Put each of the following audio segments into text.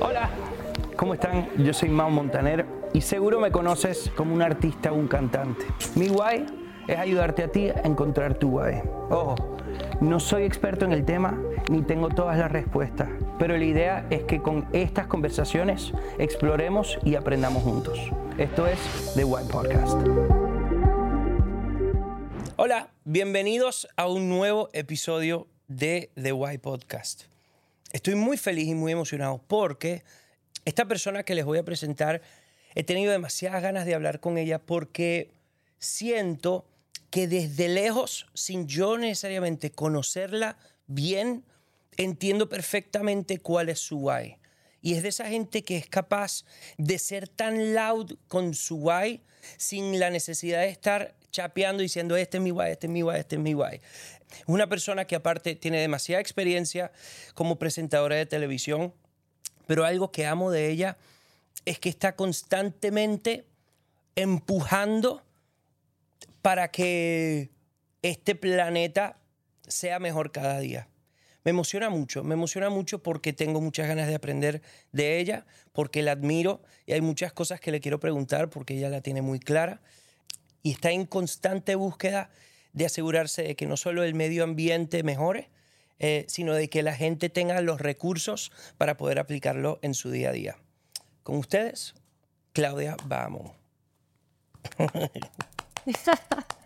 Hola, ¿cómo están? Yo soy Mau Montaner y seguro me conoces como un artista o un cantante. Mi guay es ayudarte a ti a encontrar tu guay. Ojo, no soy experto en el tema ni tengo todas las respuestas, pero la idea es que con estas conversaciones exploremos y aprendamos juntos. Esto es The Guay Podcast. Hola, bienvenidos a un nuevo episodio de The Guay Podcast. Estoy muy feliz y muy emocionado porque esta persona que les voy a presentar, he tenido demasiadas ganas de hablar con ella porque siento que desde lejos, sin yo necesariamente conocerla bien, entiendo perfectamente cuál es su why. Y es de esa gente que es capaz de ser tan loud con su why sin la necesidad de estar chapeando diciendo este es mi why, este es mi why, este es mi why. Es una persona que aparte tiene demasiada experiencia como presentadora de televisión, pero algo que amo de ella es que está constantemente empujando para que este planeta sea mejor cada día. Me emociona mucho, me emociona mucho porque tengo muchas ganas de aprender de ella, porque la admiro y hay muchas cosas que le quiero preguntar porque ella la tiene muy clara y está en constante búsqueda de asegurarse de que no solo el medio ambiente mejore, eh, sino de que la gente tenga los recursos para poder aplicarlo en su día a día. Con ustedes, Claudia Vamos.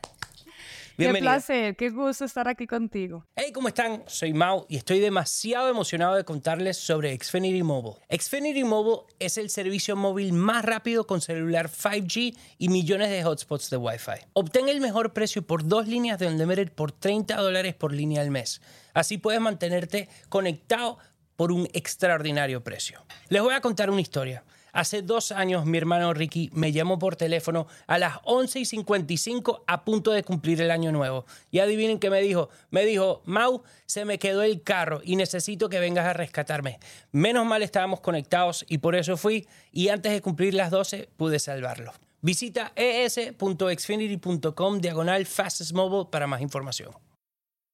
Qué placer, qué gusto estar aquí contigo. Hey, ¿cómo están? Soy Mau y estoy demasiado emocionado de contarles sobre Xfinity Mobile. Xfinity Mobile es el servicio móvil más rápido con celular 5G y millones de hotspots de Wi-Fi. Obtén el mejor precio por dos líneas de Unlimited por 30 dólares por línea al mes. Así puedes mantenerte conectado por un extraordinario precio. Les voy a contar una historia. Hace dos años mi hermano Ricky me llamó por teléfono a las 11 y 55 a punto de cumplir el año nuevo. Y adivinen qué me dijo. Me dijo, Mau, se me quedó el carro y necesito que vengas a rescatarme. Menos mal estábamos conectados y por eso fui y antes de cumplir las 12 pude salvarlo. Visita es.xfinity.com diagonal fastest mobile para más información.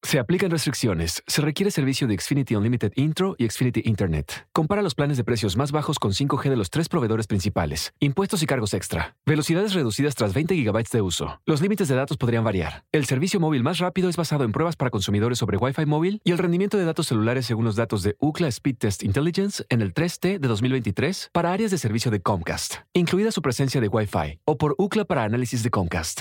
Se aplican restricciones. Se requiere servicio de Xfinity Unlimited Intro y Xfinity Internet. Compara los planes de precios más bajos con 5G de los tres proveedores principales. Impuestos y cargos extra. Velocidades reducidas tras 20 GB de uso. Los límites de datos podrían variar. El servicio móvil más rápido es basado en pruebas para consumidores sobre Wi-Fi móvil y el rendimiento de datos celulares según los datos de UCLA Speed Test Intelligence en el 3T de 2023 para áreas de servicio de Comcast, incluida su presencia de Wi-Fi, o por UCLA para análisis de Comcast.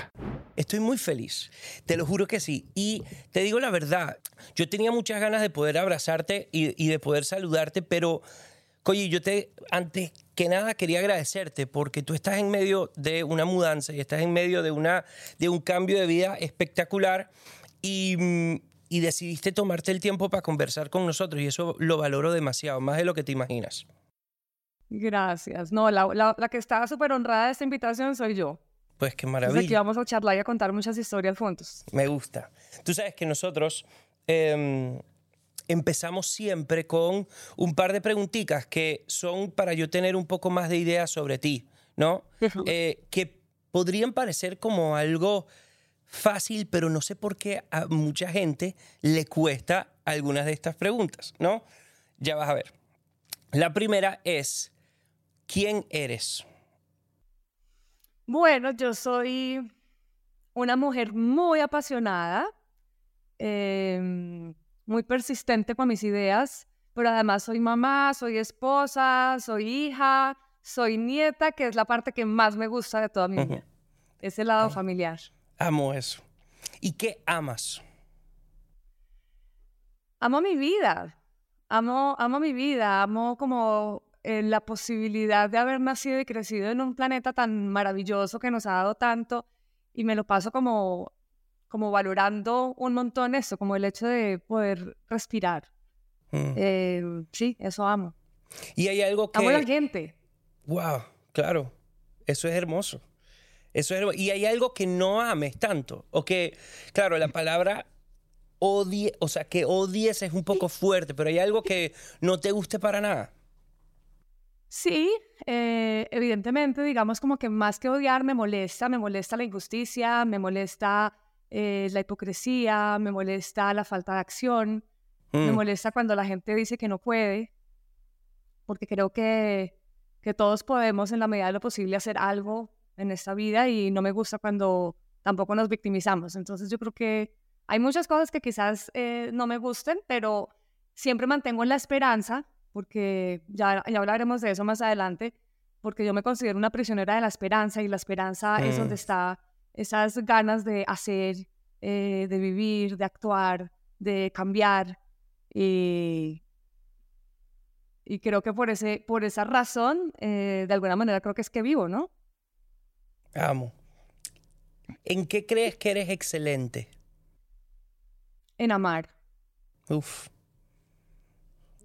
Estoy muy feliz, te lo juro que sí. Y te digo la verdad, yo tenía muchas ganas de poder abrazarte y, de poder saludarte, pero, oye, yo te, antes que nada quería agradecerte porque tú estás en medio de una mudanza y estás en medio de, una, de un cambio de vida espectacular y, y decidiste tomarte el tiempo para conversar con nosotros y eso lo valoro demasiado, más de lo que te imaginas. Gracias. No, la, la que estaba súper honrada de esta invitación soy yo. Pues qué maravilla. aquí vamos a charlar y a contar muchas historias juntos. Me gusta. Tú sabes que nosotros em, empezamos siempre con un par de preguntitas que son para yo tener un poco más de idea sobre ti, ¿no? Eh, que podrían parecer como algo fácil, pero no sé por qué a mucha gente le cuesta algunas de estas preguntas, ¿no? Ya vas a ver. La primera es, ¿quién eres? Bueno, yo soy una mujer muy apasionada, em, muy persistente con mis ideas, pero además soy mamá, soy esposa, soy hija, soy nieta, que es la parte que más me gusta de toda mi vida, ese lado familiar. Amo eso. ¿Y qué amas? Amo mi vida, amo, amo mi vida, amo como eh, la posibilidad de haber nacido y crecido en un planeta tan maravilloso que nos ha dado tanto y me lo paso como, como valorando un montón eso, como el hecho de poder respirar. Mm. Eh, sí, eso amo. Y hay algo que... Amo a la gente. Wow, claro, eso es hermoso. Eso es Y hay algo que no ames tanto, o que, claro, la palabra odie, o sea, que odies es un poco fuerte, pero hay algo que no te guste para nada. Sí, eh, evidentemente, digamos como que más que odiar me molesta, me molesta la injusticia, me molesta eh, la hipocresía, me molesta la falta de acción, me Mm, molesta cuando la gente dice que no puede, porque creo que, que todos podemos en la medida de lo posible hacer algo en esta vida y no me gusta cuando tampoco nos victimizamos. Entonces yo creo que hay muchas cosas que quizás eh, no me gusten, pero siempre mantengo la esperanza, porque ya, ya hablaremos de eso más adelante, porque yo me considero una prisionera de la esperanza y la esperanza es donde está esas ganas de hacer, eh, de vivir, de actuar, de cambiar. Y, y creo que por, ese, por esa razón, eh, de alguna manera creo que es que vivo, ¿no? amo. ¿En qué crees que eres excelente? En amar. Uf.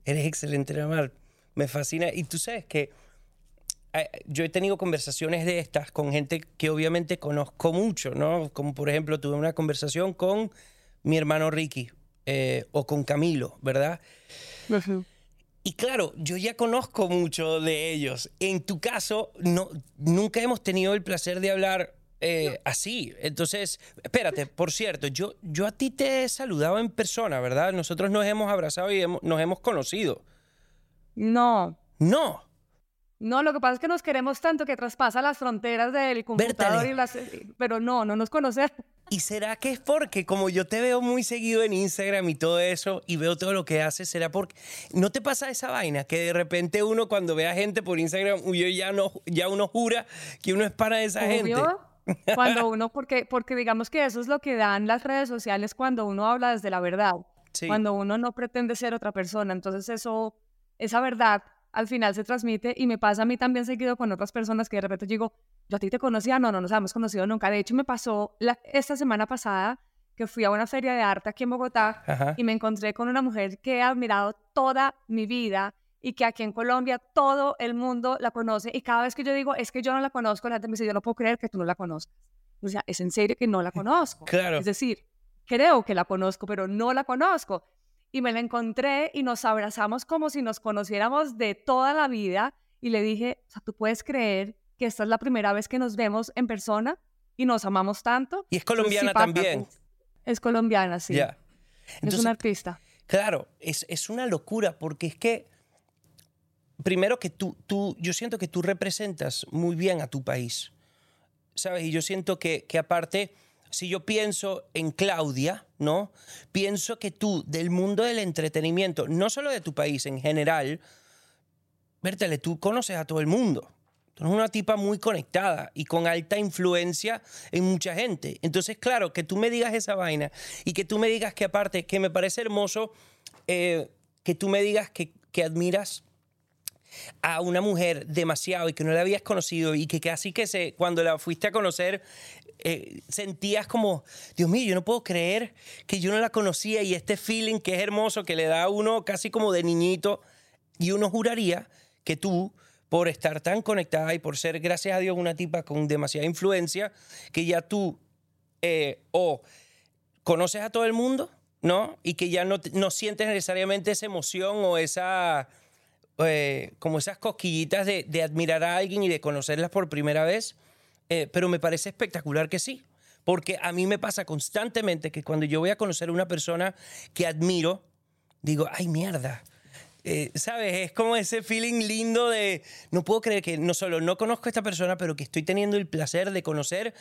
Eres excelente en amar. Me fascina. Y tú sabes que eh, yo he tenido conversaciones de estas con gente que obviamente conozco mucho, ¿no? Como por ejemplo tuve una conversación con mi hermano Ricky eh, o con Camilo, ¿verdad? Y claro, yo ya conozco mucho de ellos. En tu caso, no, nunca hemos tenido el placer de hablar eh, así. Entonces, espérate, por cierto, yo, yo a ti te he saludado en persona, ¿verdad? Nosotros nos hemos abrazado y hemos- nos hemos conocido. No, No. no, lo que pasa es que nos queremos tanto que traspasa las fronteras del computador Bertale. y las... Pero no, no nos conocemos. ¿Y será que es porque como yo te veo muy seguido en Instagram y todo eso y veo todo lo que haces, será porque no te pasa esa vaina que de repente uno cuando ve a gente por Instagram, uy, ya no ya uno jura que uno es para esa gente? Cuando uno, porque, porque digamos que eso es lo que dan las redes sociales cuando uno habla desde la verdad, Sí. cuando uno no pretende ser otra persona. Entonces eso, esa verdad al final se transmite y me pasa a mí también seguido con otras personas que de repente digo, yo a ti te conocía, no, no nos habíamos conocido nunca. De hecho me pasó la- esta semana pasada que fui a una feria de arte aquí en Bogotá Ajá. y me encontré con una mujer que he admirado toda mi vida y que aquí en Colombia todo el mundo la conoce y cada vez que yo digo es que yo no la conozco, la gente me dice yo no puedo creer que tú no la conozcas. O sea, es en serio que no la conozco. Claro. Es decir, creo que la conozco, pero no la conozco. Y me la encontré y nos abrazamos como si nos conociéramos de toda la vida y le dije, o sea, tú puedes creer que esta es la primera vez que nos vemos en persona y nos amamos tanto. Y es Entonces, sí colombiana también. Es colombiana, sí. Es Entonces, una artista. Claro, es, es una locura porque es que, primero que tú, tú, yo siento que tú representas muy bien a tu país, ¿sabes? Y yo siento que, que aparte, si yo pienso en Claudia, ¿no? Pienso que tú, del mundo del entretenimiento, no solo de tu país, en general, Bertale, tú conoces a todo el mundo. Tú eres una tipa muy conectada y con alta influencia en mucha gente. Entonces, claro, que tú me digas esa vaina y que tú me digas que aparte, que me parece hermoso, eh, que tú me digas que, que admiras a una mujer demasiado y que no la habías conocido y que casi que se, cuando la fuiste a conocer eh, sentías como, Dios mío, yo no puedo creer que yo no la conocía y este feeling que es hermoso, que le da a uno casi como de niñito y uno juraría que tú, por estar tan conectada y por ser, gracias a Dios, una tipa con demasiada influencia, que ya tú eh, o conoces a todo el mundo, ¿no? Y que ya no, no sientes necesariamente esa emoción o esa, eh, como esas cosquillitas de, admirar a alguien y de conocerlas por primera vez. Eh, pero me parece espectacular que sí. Porque a mí me pasa constantemente que cuando yo voy a conocer a una persona que admiro, digo, ay mierda. Eh, ¿Sabes? Es como ese feeling lindo de, no puedo creer que no solo no conozco a esta persona, pero que estoy teniendo el placer de conocer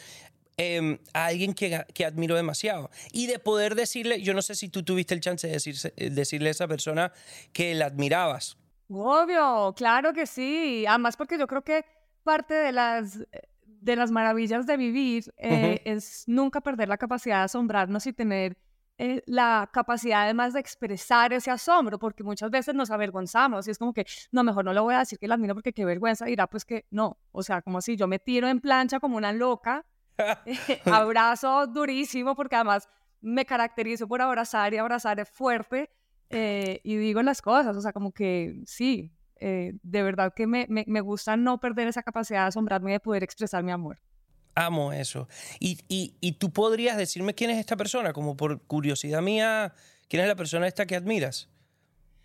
eh, a alguien que, que admiro demasiado. Y de poder decirle, yo no sé si tú tuviste el chance de decirse- eh, decirle a esa persona que la admirabas. Obvio, claro que sí. Además, porque yo creo que parte de las, de las maravillas de vivir eh, es nunca perder la capacidad de asombrarnos y tener eh, la capacidad además de expresar ese asombro, porque muchas veces nos avergonzamos y es como que, no, mejor no le voy a decir que la admiro porque qué vergüenza, dirá pues que no. O sea, como si yo me tiro en plancha como una loca, abrazo durísimo porque además me caracterizo por abrazar y abrazar fuerte eh, y digo las cosas, o sea, como que sí, eh, de verdad que me, me, me gusta no perder esa capacidad de asombrarme y de poder expresar mi amor. Amo eso. Y, y, y tú podrías decirme quién es esta persona, como por curiosidad mía, quién es la persona esta que admiras.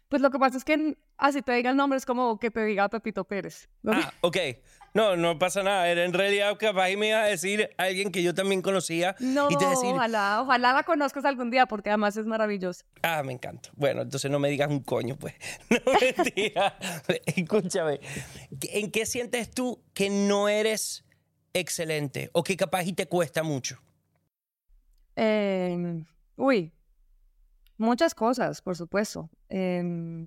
Pues lo que pasa es que así te diga el nombre es como que te diga Pepito Pérez. ¿no? Ah, ok. No, no pasa nada. Era en realidad capaz y me iba a decir alguien que yo también conocía. No, y te decir, ojalá, ojalá la conozcas algún día porque además es maravilloso. Ah, me encanta. Bueno, entonces no me digas un coño, pues. No mentira. Escúchame. ¿En qué sientes tú que no eres excelente o que capaz y te cuesta mucho? Eh, uy, muchas cosas, por supuesto. Em,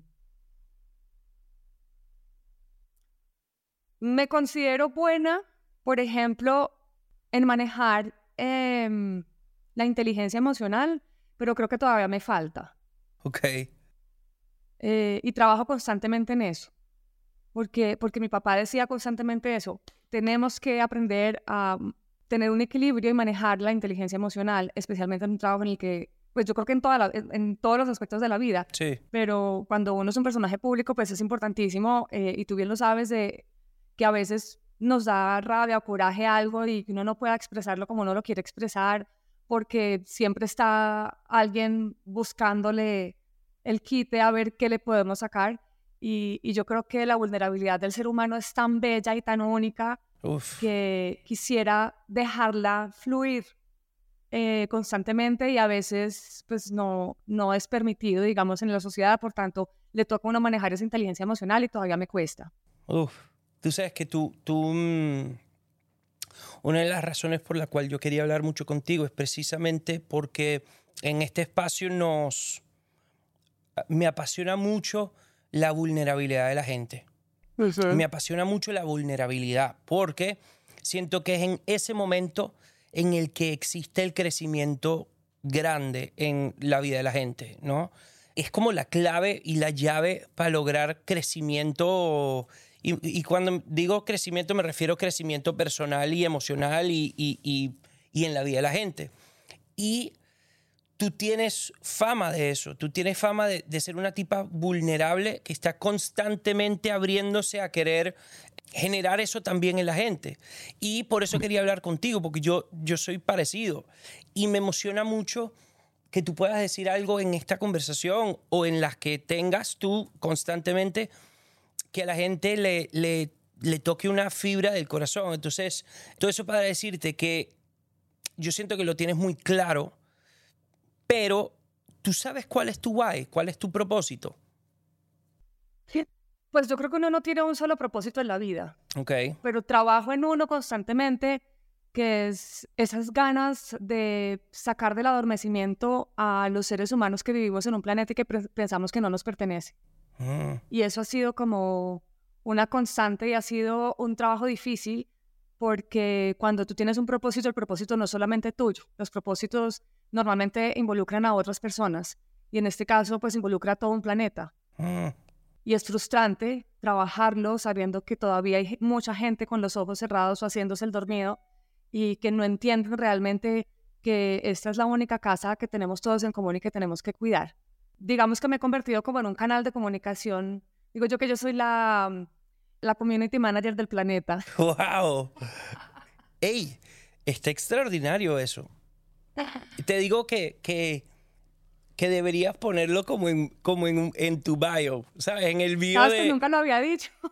me considero buena, por ejemplo, en manejar em, la inteligencia emocional, pero creo que todavía me falta. Ok. Eh, y trabajo constantemente en eso. Porque, porque mi papá decía constantemente eso. Tenemos que aprender a tener un equilibrio y manejar la inteligencia emocional, especialmente en un trabajo en el que, pues yo creo que en, toda la- en todos los aspectos de la vida, Sí. pero cuando uno es un personaje público, pues es importantísimo, eh, y tú bien lo sabes, de que a veces nos da rabia o coraje algo y que uno no pueda expresarlo como uno lo quiere expresar, porque siempre está alguien buscándole el quite a ver qué le podemos sacar. Y, y yo creo que la vulnerabilidad del ser humano es tan bella y tan única Uf. que quisiera dejarla fluir eh, constantemente y a veces pues no, no es permitido, digamos, en la sociedad, por tanto, le toca a uno manejar esa inteligencia emocional y todavía me cuesta. Uf. Tú sabes que tú, tú mm, una de las razones por la cual yo quería hablar mucho contigo es precisamente porque en este espacio nos me apasiona mucho la vulnerabilidad de la gente. Me apasiona mucho la vulnerabilidad porque siento que es en ese momento en el que existe el crecimiento grande en la vida de la gente, ¿no? Es como la clave y la llave para lograr crecimiento. Y, cuando digo crecimiento me refiero a crecimiento personal y emocional y, y- y- y en la vida de la gente. Y tú tienes fama de eso, tú tienes fama de, de ser una tipa vulnerable que está constantemente abriéndose a querer generar eso también en la gente. Y por eso quería hablar contigo, porque yo, yo soy parecido. Y me emociona mucho que tú puedas decir algo en esta conversación o en las que tengas tú constantemente que a la gente le, le, le toque una fibra del corazón. Entonces, todo eso para decirte que yo siento que lo tienes muy claro, pero tú sabes cuál es tu why, cuál es tu propósito. Pues yo creo que uno no tiene un solo propósito en la vida, Ok. pero trabajo en uno constantemente, que es esas ganas de sacar del adormecimiento a los seres humanos que vivimos en un planeta y que pensamos que no nos pertenece. Mm, Y eso ha sido como una constante y ha sido un trabajo difícil porque cuando tú tienes un propósito, el propósito no es solamente tuyo. Los propósitos normalmente involucran a otras personas y en este caso pues involucra a todo un planeta. mm, Y es frustrante trabajarlo sabiendo que todavía hay mucha gente con los ojos cerrados o haciéndose el dormido y que no entienden realmente que esta es la única casa que tenemos todos en común y que tenemos que cuidar. Digamos que me he convertido como en un canal de comunicación. Digo yo que yo soy la, la community manager del planeta. ¡Wow! ¡Ey! Está extraordinario eso. Te digo que, que, que deberías ponerlo como en, como en, en tu bio, ¿sabes? En el bio Sabes que de... nunca lo había dicho.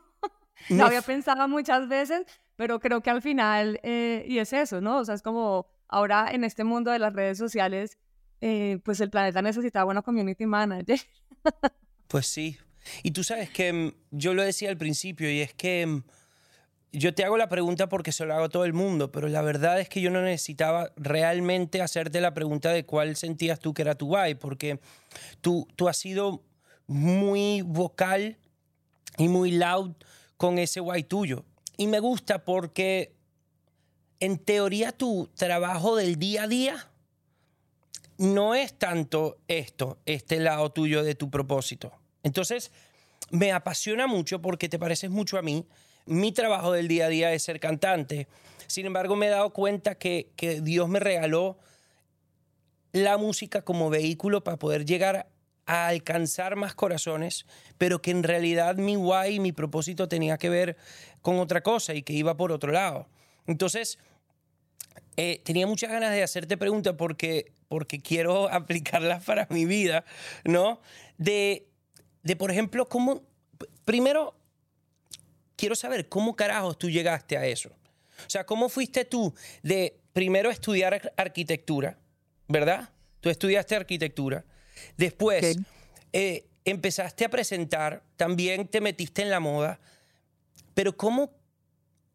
No lo había pensado muchas veces, pero creo que al final, eh, y es eso, ¿no? O sea, es como ahora en este mundo de las redes sociales, eh, pues el planeta necesitaba una community manager. Pues sí. Y tú sabes que mm, yo lo decía al principio y es que mm, yo te hago la pregunta porque se lo hago a todo el mundo, pero la verdad es que yo no necesitaba realmente hacerte la pregunta de cuál sentías tú que era tu guay, porque tú, tú has sido muy vocal y muy loud con ese guay tuyo. Y me gusta porque en teoría tu trabajo del día a día no es tanto esto, este lado tuyo de tu propósito. Entonces, me apasiona mucho porque te pareces mucho a mí. Mi trabajo del día a día es ser cantante. Sin embargo, me he dado cuenta que, que Dios me regaló la música como vehículo para poder llegar a alcanzar más corazones, pero que en realidad mi why, mi propósito tenía que ver con otra cosa y que iba por otro lado. Entonces, eh, tenía muchas ganas de hacerte preguntas porque, porque quiero aplicarlas para mi vida, ¿no? De, de por ejemplo, cómo, primero, quiero saber cómo carajos tú llegaste a eso. O sea, ¿cómo fuiste tú de primero estudiar arquitectura, ¿verdad? Tú estudiaste arquitectura. Después eh, empezaste a presentar, también te metiste en la moda. Pero ¿cómo,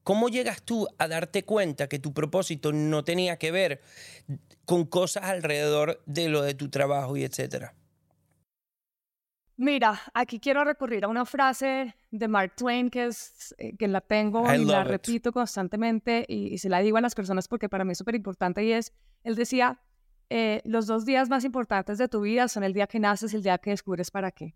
¿cómo llegas tú a darte cuenta que tu propósito no tenía que ver con cosas alrededor de lo de tu trabajo y etcétera? Mira, aquí quiero recurrir a una frase de Mark Twain que, es, eh, que la tengo y la repito constantemente y, se la digo a las personas porque para mí es súper importante y es, él decía, eh, los dos días más importantes de tu vida son el día que naces y el día que descubres para qué.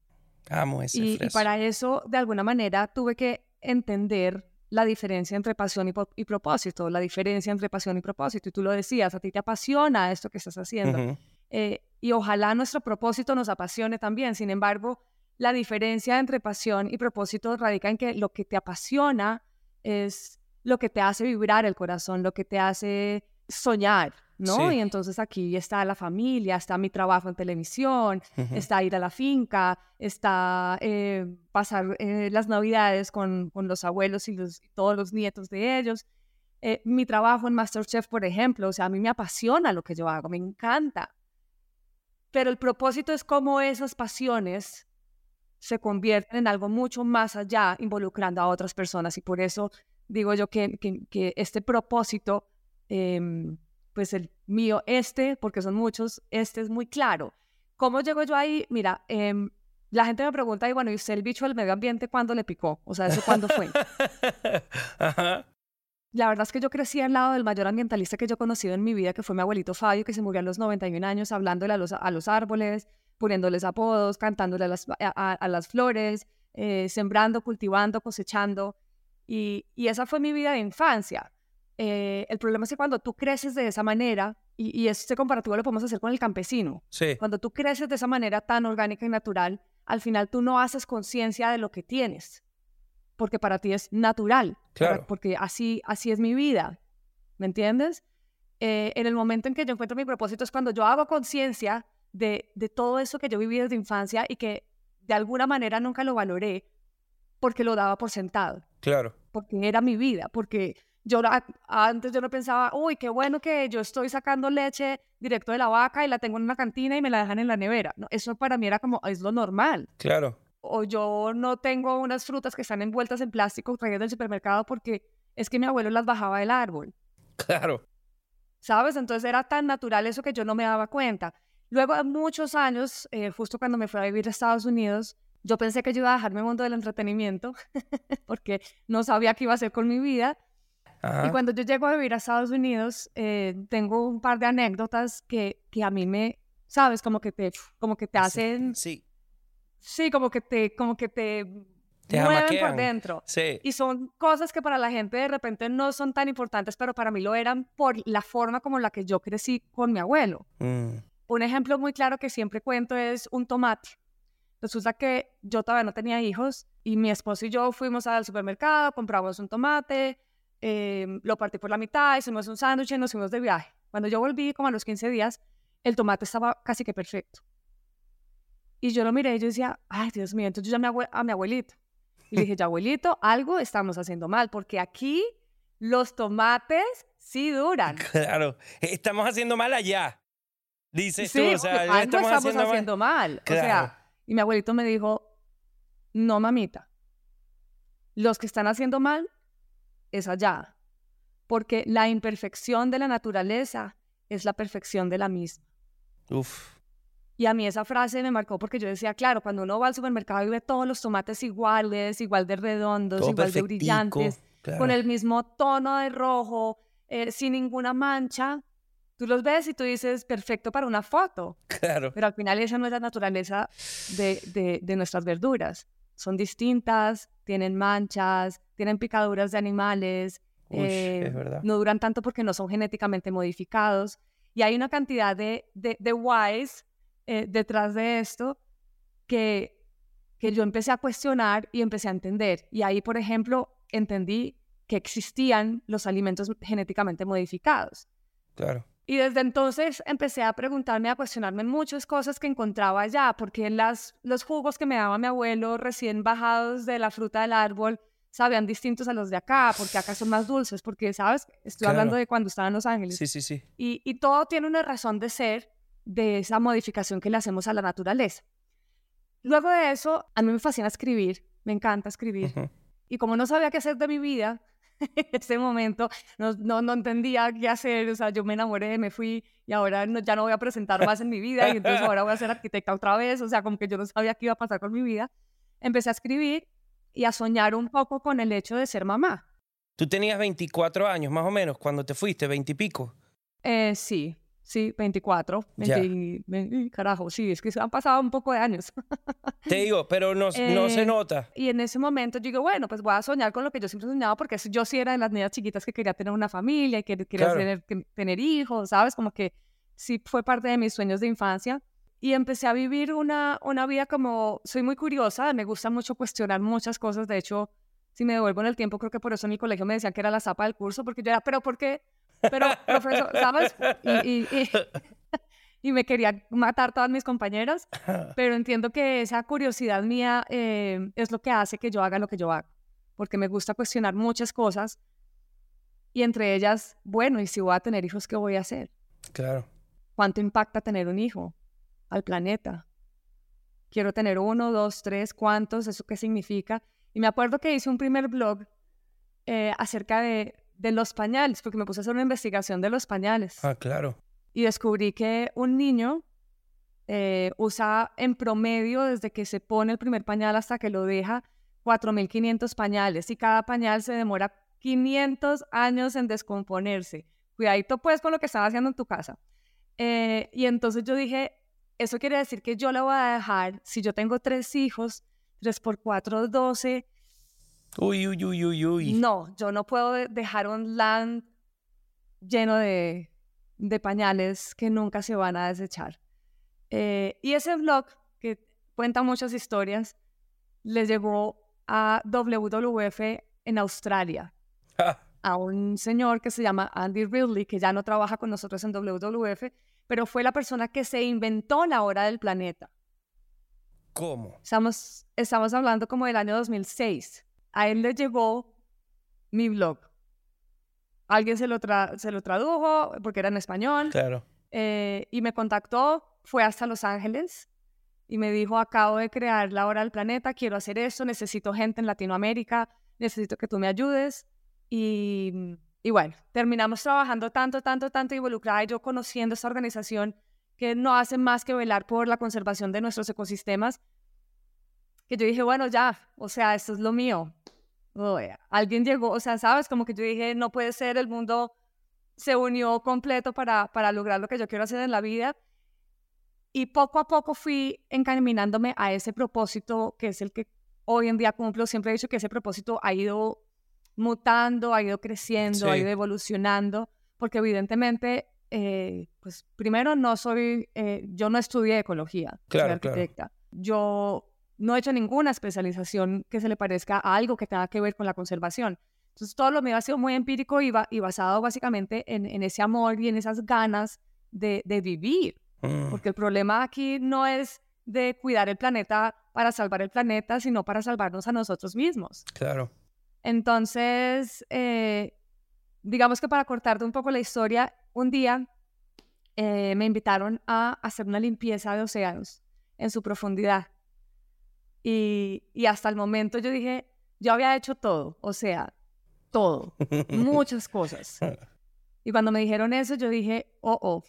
Amo ese y, y para eso, de alguna manera, tuve que entender la diferencia entre pasión y, propósito, la diferencia entre pasión y propósito. Y tú lo decías, a ti te apasiona esto que estás haciendo. Eh, y ojalá nuestro propósito nos apasione también. Sin embargo, la diferencia entre pasión y propósito radica en que lo que te apasiona es lo que te hace vibrar el corazón, lo que te hace soñar, ¿no? Y entonces aquí está la familia, está mi trabajo en televisión, está ir a la finca, está eh, pasar eh, las navidades con, con, los abuelos y, los, todos los nietos de ellos. mi trabajo en Masterchef, por ejemplo, o sea, a mí me apasiona lo que yo hago, me encanta pero el propósito es cómo esas pasiones se convierten en algo mucho más allá, involucrando a otras personas. Y por eso digo yo que, que, este propósito, em, pues el mío, este, porque son muchos, este es muy claro. ¿Cómo llego yo ahí? Mira, em, la gente me pregunta, y bueno, ¿y usted el bicho del medio ambiente cuándo le picó? O sea, ¿eso cuándo fue? Ajá la verdad es que yo crecí al lado del mayor ambientalista que yo he conocido en mi vida, que fue mi abuelito Fabio, que se murió a los 91 años hablándole a los, a los árboles, poniéndoles apodos, cantándole a las, a, las flores, eh, sembrando, cultivando, cosechando. Y, y, esa fue mi vida de infancia. Eh, el problema es que cuando tú creces de esa manera, y, y, este comparativo lo podemos hacer con el campesino, sí. cuando tú creces de esa manera tan orgánica y natural, al final tú no haces conciencia de lo que tienes porque para ti es natural, claro. porque así, así es mi vida, ¿me entiendes? Eh, en el momento en que yo encuentro mi propósito es cuando yo hago conciencia de, de todo eso que yo viví desde infancia y que de alguna manera nunca lo valoré porque lo daba por sentado. Claro. Porque era mi vida, porque yo antes yo no pensaba, uy, qué bueno que yo estoy sacando leche directo de la vaca y la tengo en una cantina y me la dejan en la nevera. No, eso para mí era como, es lo normal. Claro o yo no tengo unas frutas que están envueltas en plástico traídas del supermercado porque es que mi abuelo las bajaba del árbol. Claro. ¿Sabes? Entonces era tan natural eso que yo no me daba cuenta. Luego muchos años, eh, justo cuando me fui a vivir a Estados Unidos, yo pensé que yo iba a dejarme el mundo del entretenimiento porque no sabía qué iba a hacer con mi vida. Y cuando yo llego a vivir a Estados Unidos, eh, tengo un par de anécdotas que, que a mí me, ¿sabes? Como que te, como que te hacen... Sí Sí, como que te, como que te, mueven por dentro. Sí. Y son cosas que para la gente de repente no son tan importantes, pero para mí lo eran por la forma como la que yo crecí con mi abuelo. Mm. Un ejemplo muy claro que siempre cuento es un tomate. Resulta que yo todavía no tenía hijos y mi esposo y yo fuimos al supermercado, compramos un tomate, em, lo partí por la mitad, hicimos un sándwich y nos fuimos de viaje. Cuando yo volví, como a los 15 días, el tomate estaba casi que perfecto. Y yo lo miré y yo decía, ay, Dios mío, entonces yo llamé a mi abuelito. Y le dije, ya abuelito, algo estamos haciendo mal, porque aquí los tomates sí duran. Claro, estamos haciendo mal allá. Dices sí, tú, o sea, algo estamos, haciendo, mal. O sea, y mi abuelito me dijo, no, mamita, los que están haciendo mal es allá, porque la imperfección de la naturaleza es la perfección de la misma. Uf. Y a mí esa frase me marcó porque yo decía, claro, cuando uno va al supermercado y ve todos los tomates iguales, igual de redondos, igual de brillantes, con el mismo tono de rojo, eh, sin ninguna mancha, tú los ves y tú dices, perfecto para una foto. Claro. Pero al final esa no es la naturaleza de, de, nuestras verduras. Son distintas, tienen manchas, tienen picaduras de animales, eh, es no duran tanto porque no son genéticamente modificados. Y hay una cantidad de, de, de whys eh, detrás de esto que, que yo empecé a cuestionar y empecé a entender. Y ahí, por ejemplo, entendí que existían los alimentos genéticamente modificados. Claro. Y desde entonces empecé a preguntarme, a cuestionarme muchas cosas que encontraba allá, porque las, los jugos que me daba mi abuelo recién bajados de la fruta del árbol sabían distintos a los de acá, porque acá son más dulces, porque, ¿sabes? Estoy hablando de cuando estaba en Los Ángeles. Sí, sí, sí. Y, y todo tiene una razón de ser de esa modificación que le hacemos a la naturaleza. Luego de eso, a mí me fascina escribir, me encanta escribir. Y como no sabía qué hacer de mi vida, ese momento no, no, no entendía qué hacer, o sea, yo me enamoré, me fui y ahora no- ya no voy a presentar más en mi vida y entonces ahora voy a ser arquitecta otra vez, o sea, como que yo no sabía qué iba a pasar con mi vida. Empecé a escribir y a soñar un poco con el hecho de ser mamá. Tú tenías 24 años, más o menos, cuando te fuiste, 20 y pico. Eh, sí, sí, 24, Ya. 20, 20, carajo, sí, es que se han pasado un poco de años. Te digo, pero no, no se Eh, nota. Y en ese momento yo digo, bueno, pues voy a soñar con lo que yo siempre soñaba, porque yo sí era de las niñas chiquitas que quería tener una familia y que quería Claro. tener, que- tener hijos, ¿sabes? Como que sí fue parte de mis sueños de infancia. Y empecé a vivir una, una vida como, soy muy curiosa, me gusta mucho cuestionar muchas cosas. De hecho, si me devuelvo en el tiempo, creo que por eso en mi colegio me decían que era la zapa del curso, porque yo era, pero ¿por qué? Pero, profesor, ¿sabes? Y, y, y, y me quería matar todas mis compañeras pero entiendo que esa curiosidad mía eh, es lo que hace que yo haga lo que yo hago, porque me gusta cuestionar muchas cosas y entre ellas, bueno, ¿y si voy a tener hijos, qué voy a hacer? Claro. ¿Cuánto impacta tener un hijo al planeta? Quiero tener uno, dos, tres, ¿cuántos? ¿Eso qué significa? Y me acuerdo que hice un primer blog eh, acerca de, de los pañales, porque me puse a hacer una investigación de los pañales Ah, claro. y descubrí que un niño eh, usa en promedio desde que se pone el primer pañal hasta que lo deja 4.500 pañales y cada pañal se demora 500 años en descomponerse. Cuidadito pues con lo que estás haciendo en tu casa. Eh, y entonces yo dije, eso quiere decir que yo le voy a dejar, si yo tengo tres hijos, 3 por 4, 12, Uy, uy, uy, uy, uy. no, yo no puedo de- dejar un land lleno de, de pañales que nunca se van a desechar. Eh, y ese blog, que cuenta muchas historias, le llegó a WWF en Australia, Ah, a un señor que se llama Andy Ridley, que ya no trabaja con nosotros en WWF, pero fue la persona que se inventó la hora del planeta. ¿Cómo? Estamos, estamos hablando como del año 2006. A él le llegó mi blog. Alguien se lo, tra- se lo tradujo porque era en español Claro. eh, y me contactó, fue hasta Los Ángeles y me dijo, acabo de crear la hora del planeta, quiero hacer esto, necesito gente en Latinoamérica, necesito que tú me ayudes. Y, y bueno, terminamos trabajando tanto, tanto, tanto involucrada y yo conociendo esta organización que no hace más que velar por la conservación de nuestros ecosistemas, que yo dije, bueno, ya, o sea, esto es lo mío. Uy, alguien llegó, o sea, sabes, como que yo dije, no puede ser, el mundo se unió completo para, para lograr lo que yo quiero hacer en la vida. Y poco a poco fui encaminándome a ese propósito que es el que hoy en día cumplo. Siempre he dicho que ese propósito ha ido mutando, ha ido creciendo, ha Sí. ido evolucionando, porque evidentemente, eh, pues primero no soy, eh, yo no estudié ecología, Claro, soy claro. arquitecta. Yo no he hecho ninguna especialización que se le parezca a algo que tenga que ver con la conservación. Entonces todo lo mío ha sido muy empírico y, ba- y basado básicamente en, en ese amor y en esas ganas de, de vivir. Mm, Porque el problema aquí no es de cuidar el planeta para salvar el planeta, sino para salvarnos a nosotros mismos. claro. Entonces, eh, digamos que para cortarte un poco la historia, un día eh, me invitaron a hacer una limpieza de océanos en su profundidad. Y, y hasta el momento yo dije, yo había hecho todo, o sea, todo, muchas cosas. Y cuando me dijeron eso, yo dije, oh, oh,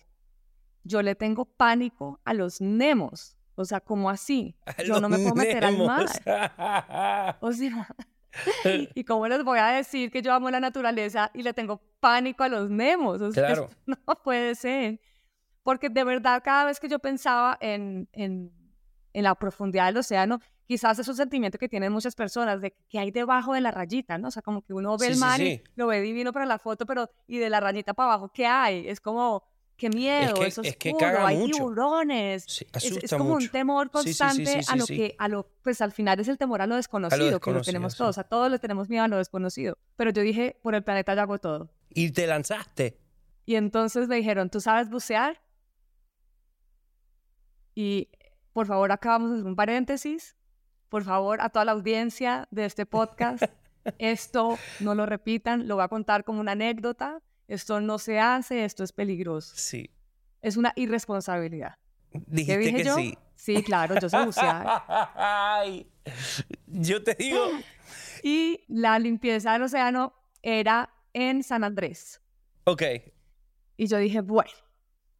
yo le tengo pánico a los nemos. O sea, ¿cómo así? Yo no me puedo meter al mar. nemos. O sea, ¿y cómo les voy a decir que yo amo la naturaleza y le tengo pánico a los nemos? O sea, Claro. no puede ser. Porque de verdad, cada vez que yo pensaba en, en, en la profundidad del océano, quizás es un sentimiento que tienen muchas personas de que hay debajo de la rayita, ¿no? O sea, como que uno ve Sí, el sí, mar sí. y lo ve divino para la foto, pero y de la rayita para abajo, ¿qué hay? Es como, qué miedo, que- es es que oscuro, caga hay mucho. tiburones. Sí, Es, es como mucho. un temor Sí, sí, sí, constante sí, a sí, lo sí. que, a lo, pues al final es el temor a lo desconocido, que lo desconocido, tenemos todos, sí. a todos le tenemos miedo a lo desconocido. Pero yo dije, por el planeta yo hago todo. Y te lanzaste. Y entonces me dijeron, ¿tú sabes bucear? Y por favor, acá vamos a hacer un paréntesis. Por favor, a toda la audiencia de este podcast, esto no lo repitan, lo voy a contar como una anécdota, esto no se hace, esto es peligroso. Sí. Es una irresponsabilidad. Dijiste dije que yo? sí. Sí, claro, yo bucear. Ay, yo te digo, Y la limpieza del océano era en San Andrés. ok, Y yo dije, bueno,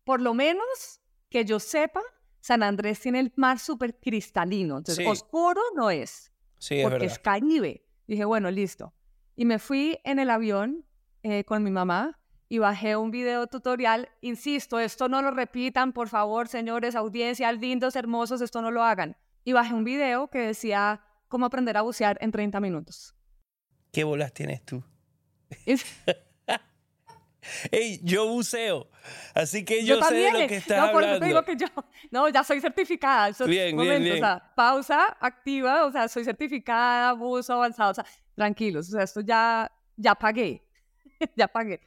por lo menos que yo sepa, San Andrés tiene el mar súper cristalino. Entonces, Sí. oscuro no es, sí, es porque verdad. es Caribe. Dije, bueno, listo. Y me fui en el avión eh, con mi mamá y bajé un video tutorial. Insisto, esto no lo repitan, por favor, señores, audiencia, lindos, hermosos, esto no lo hagan. Y bajé un video que decía cómo aprender a bucear en 30 minutos. ¿Qué bolas tienes tú? Ey, yo buceo, así que yo, sé de lo que estás no, por eso hablando. te digo que yo, no, ya soy certificada. Eso- Bien, bien, momento, bien. O sea, pausa, activa, o sea, soy certificada, buzo avanzado, o sea, tranquilos, o sea, esto ya, ya pagué, ya pagué.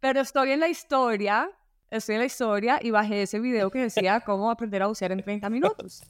Pero estoy en la historia, estoy en la historia y bajé ese video que decía cómo aprender a bucear en 30 minutos.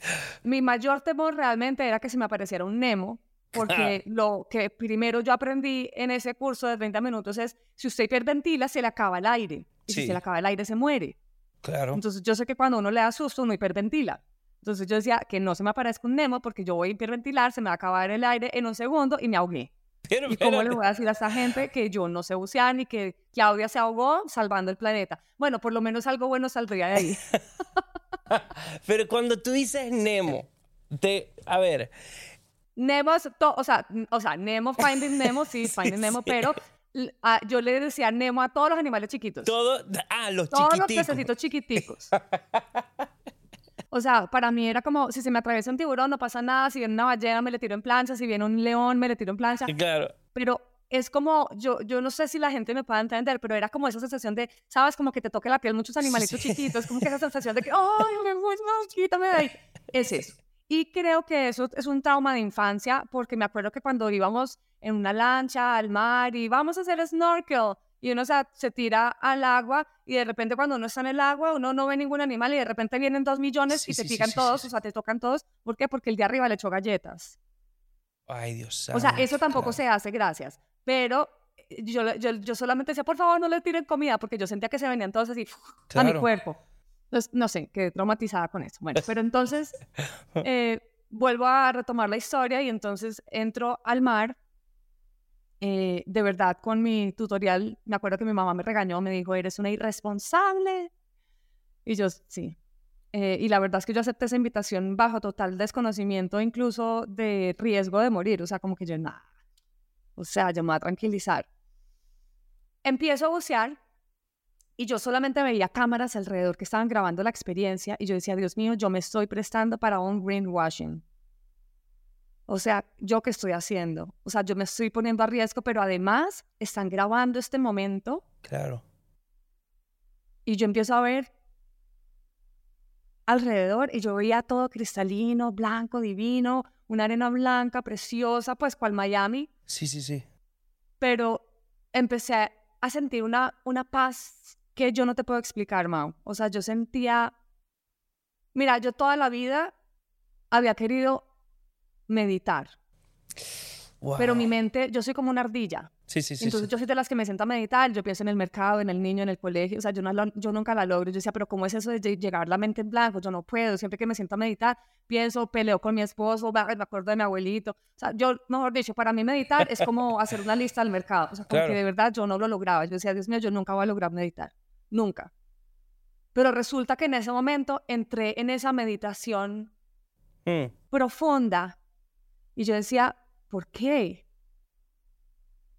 Mi mayor temor realmente era que se me apareciera un Nemo, porque lo que primero yo aprendí en ese curso de 30 minutos es, si usted hiperventila, se le acaba el aire. Y si Sí. se le acaba el aire, se muere. Claro. Entonces yo sé que cuando uno le da susto, uno hiperventila. Entonces yo decía que no se me aparezca un Nemo porque yo voy a hiperventilar, se me va a acabar el aire en un segundo y me ahogué. Pero, ¿Y cómo le voy a decir a esa gente que yo no sé bucear ni que Claudia se ahogó salvando el planeta? Bueno, por lo menos algo bueno saldría de ahí. Pero cuando tú dices Nemo, te, a ver, Nemo, es to- o sea, o sea, Nemo, Finding Nemo, sí, Finding Nemo, pero l- a- yo le decía Nemo a todos los animales chiquitos. todo, ah, los Todos los chiquiticos. pececitos chiquiticos. O sea, para mí era como, si se me atraviesa un tiburón, no pasa nada. Si viene una ballena, me le tiro en plancha. Si viene un león, me le tiro en plancha. Claro. Pero es como, yo, yo no sé si la gente me puede entender, pero era como esa sensación de, ¿sabes? Como que te toque la piel muchos animalitos Sí. chiquitos. Como que esa sensación de que, ¡ay, me voy, no, quítame de ahí! Es eso. Y creo que eso es un trauma de infancia, porque me acuerdo que cuando íbamos en una lancha al mar y vamos a hacer snorkel, y uno se, se tira al agua y de repente cuando uno está en el agua uno no ve ningún animal y de repente vienen dos millones Sí, y te sí, pican sí, todos, o sea, te tocan todos. ¿Por qué? Porque el de arriba le echó galletas. Ay, Dios O sea, eso tampoco claro. se hace, gracias. Pero eh, yo, yo, yo solamente decía, por favor, no le tiren comida, porque yo sentía que se venían todos así a mi cuerpo. Entonces, no sé, quedé traumatizada con eso. Bueno, pero entonces eh, vuelvo a retomar la historia y entonces entro al mar. eh, de verdad, con mi tutorial, me acuerdo que mi mamá me regañó, me dijo, eres una irresponsable. Y yo, sí. Eh, y la verdad es que yo acepté esa invitación bajo total desconocimiento, incluso de riesgo de morir. O sea, como que yo, nada. O sea, yo me voy a tranquilizar. Empiezo a bucear y yo solamente veía cámaras alrededor que estaban grabando la experiencia y yo decía, Dios mío, yo me estoy prestando para un greenwashing. O sea, ¿yo qué estoy haciendo? O sea, yo me estoy poniendo a riesgo, pero además están grabando este momento Claro. y yo empiezo a ver alrededor y yo veía todo cristalino, blanco, divino, una arena blanca, preciosa, pues cual Miami, Sí, sí, sí. pero empecé a sentir una, una paz que yo no te puedo explicar, Mau. O sea, yo sentía, mira, yo toda la vida había querido meditar, pero mi mente, yo soy como una ardilla. Sí, sí, sí. Entonces sí. yo soy de las que me siento a meditar, yo pienso en el mercado, en el niño, en el colegio, o sea, yo, no yo nunca la logro. Yo decía, pero ¿cómo es eso de lle- llegar la mente en blanco? Yo no puedo, siempre que me siento a meditar, pienso, peleo con mi esposo, me acuerdo de mi abuelito. O sea, yo, mejor dicho, para mí meditar es como hacer una lista del mercado. O sea, como Claro. que de verdad yo no lo lograba. Yo decía, Dios mío, yo nunca voy a lograr meditar. Nunca. Pero resulta que en ese momento entré en esa meditación Mm, profunda. Y yo decía, ¿por qué?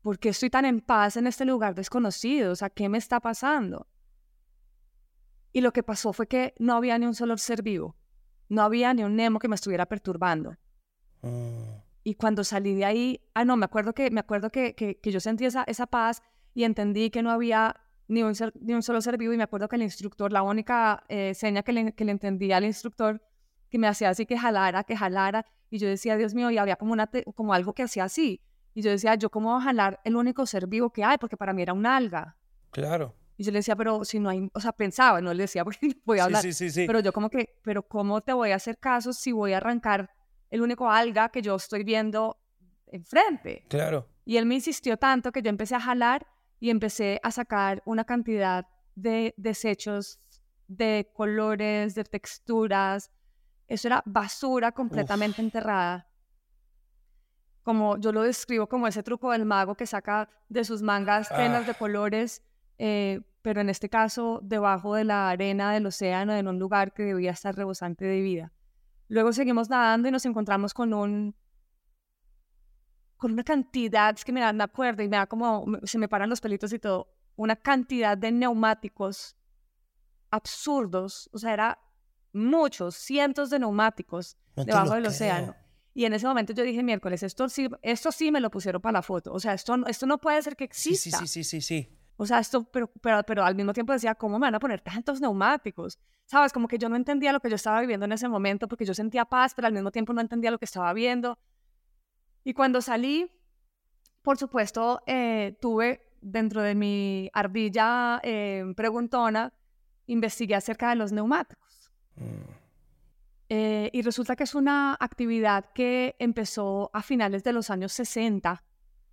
¿Por qué estoy tan en paz en este lugar desconocido? O sea, ¿qué me está pasando? Y lo que pasó fue que no había ni un solo ser vivo. No había ni un Nemo que me estuviera perturbando. mm. Y cuando salí de ahí, ah, no, me acuerdo que, me acuerdo que, que, que yo sentí esa, esa paz y entendí que no había ni un, ser- ni un solo ser vivo. Y me acuerdo que el instructor, la única eh, seña que le, que le entendía al instructor, que me hacía así que jalara, que jalara. Y yo decía, Dios mío, y había como, una como algo que hacía así. Y yo decía, ¿yo cómo voy a jalar el único ser vivo que hay? Porque para mí era un alga. Claro. Y yo le decía, pero si no hay, o sea, pensaba, no le decía porque podía Sí, hablar. sí, sí, sí. Pero yo como que, pero ¿cómo te voy a hacer caso si voy a arrancar el único alga que yo estoy viendo enfrente? Claro. Y él me insistió tanto que yo empecé a jalar y empecé a sacar una cantidad de desechos de colores, de texturas. Eso era basura completamente enterrada. Como yo lo describo como ese truco del mago que saca de sus mangas de Ah. colores, eh, pero en este caso debajo de la arena del océano, en un lugar que debía estar rebosante de vida. Luego seguimos nadando y nos encontramos con un con una cantidad, es que me da, me acuerdo y me da como, se me paran los pelitos y todo, una cantidad de neumáticos absurdos, o sea, era muchos, cientos de neumáticos No debajo del creo. océano. Y en ese momento yo dije, miércoles, esto sí, esto sí me lo pusieron para la foto. O sea, esto, esto no puede ser que exista. sí, sí, sí, sí, sí. O sea, esto, pero, pero, pero al mismo tiempo decía, ¿cómo me van a poner tantos neumáticos? ¿Sabes? Como que yo no entendía lo que yo estaba viviendo en ese momento porque yo sentía paz, pero al mismo tiempo no entendía lo que estaba viendo. Y cuando salí, por supuesto, eh, tuve dentro de mi ardilla eh, preguntona, investigué acerca de los neumáticos. Mm. Eh, y resulta que es una actividad que empezó a finales de los años 60,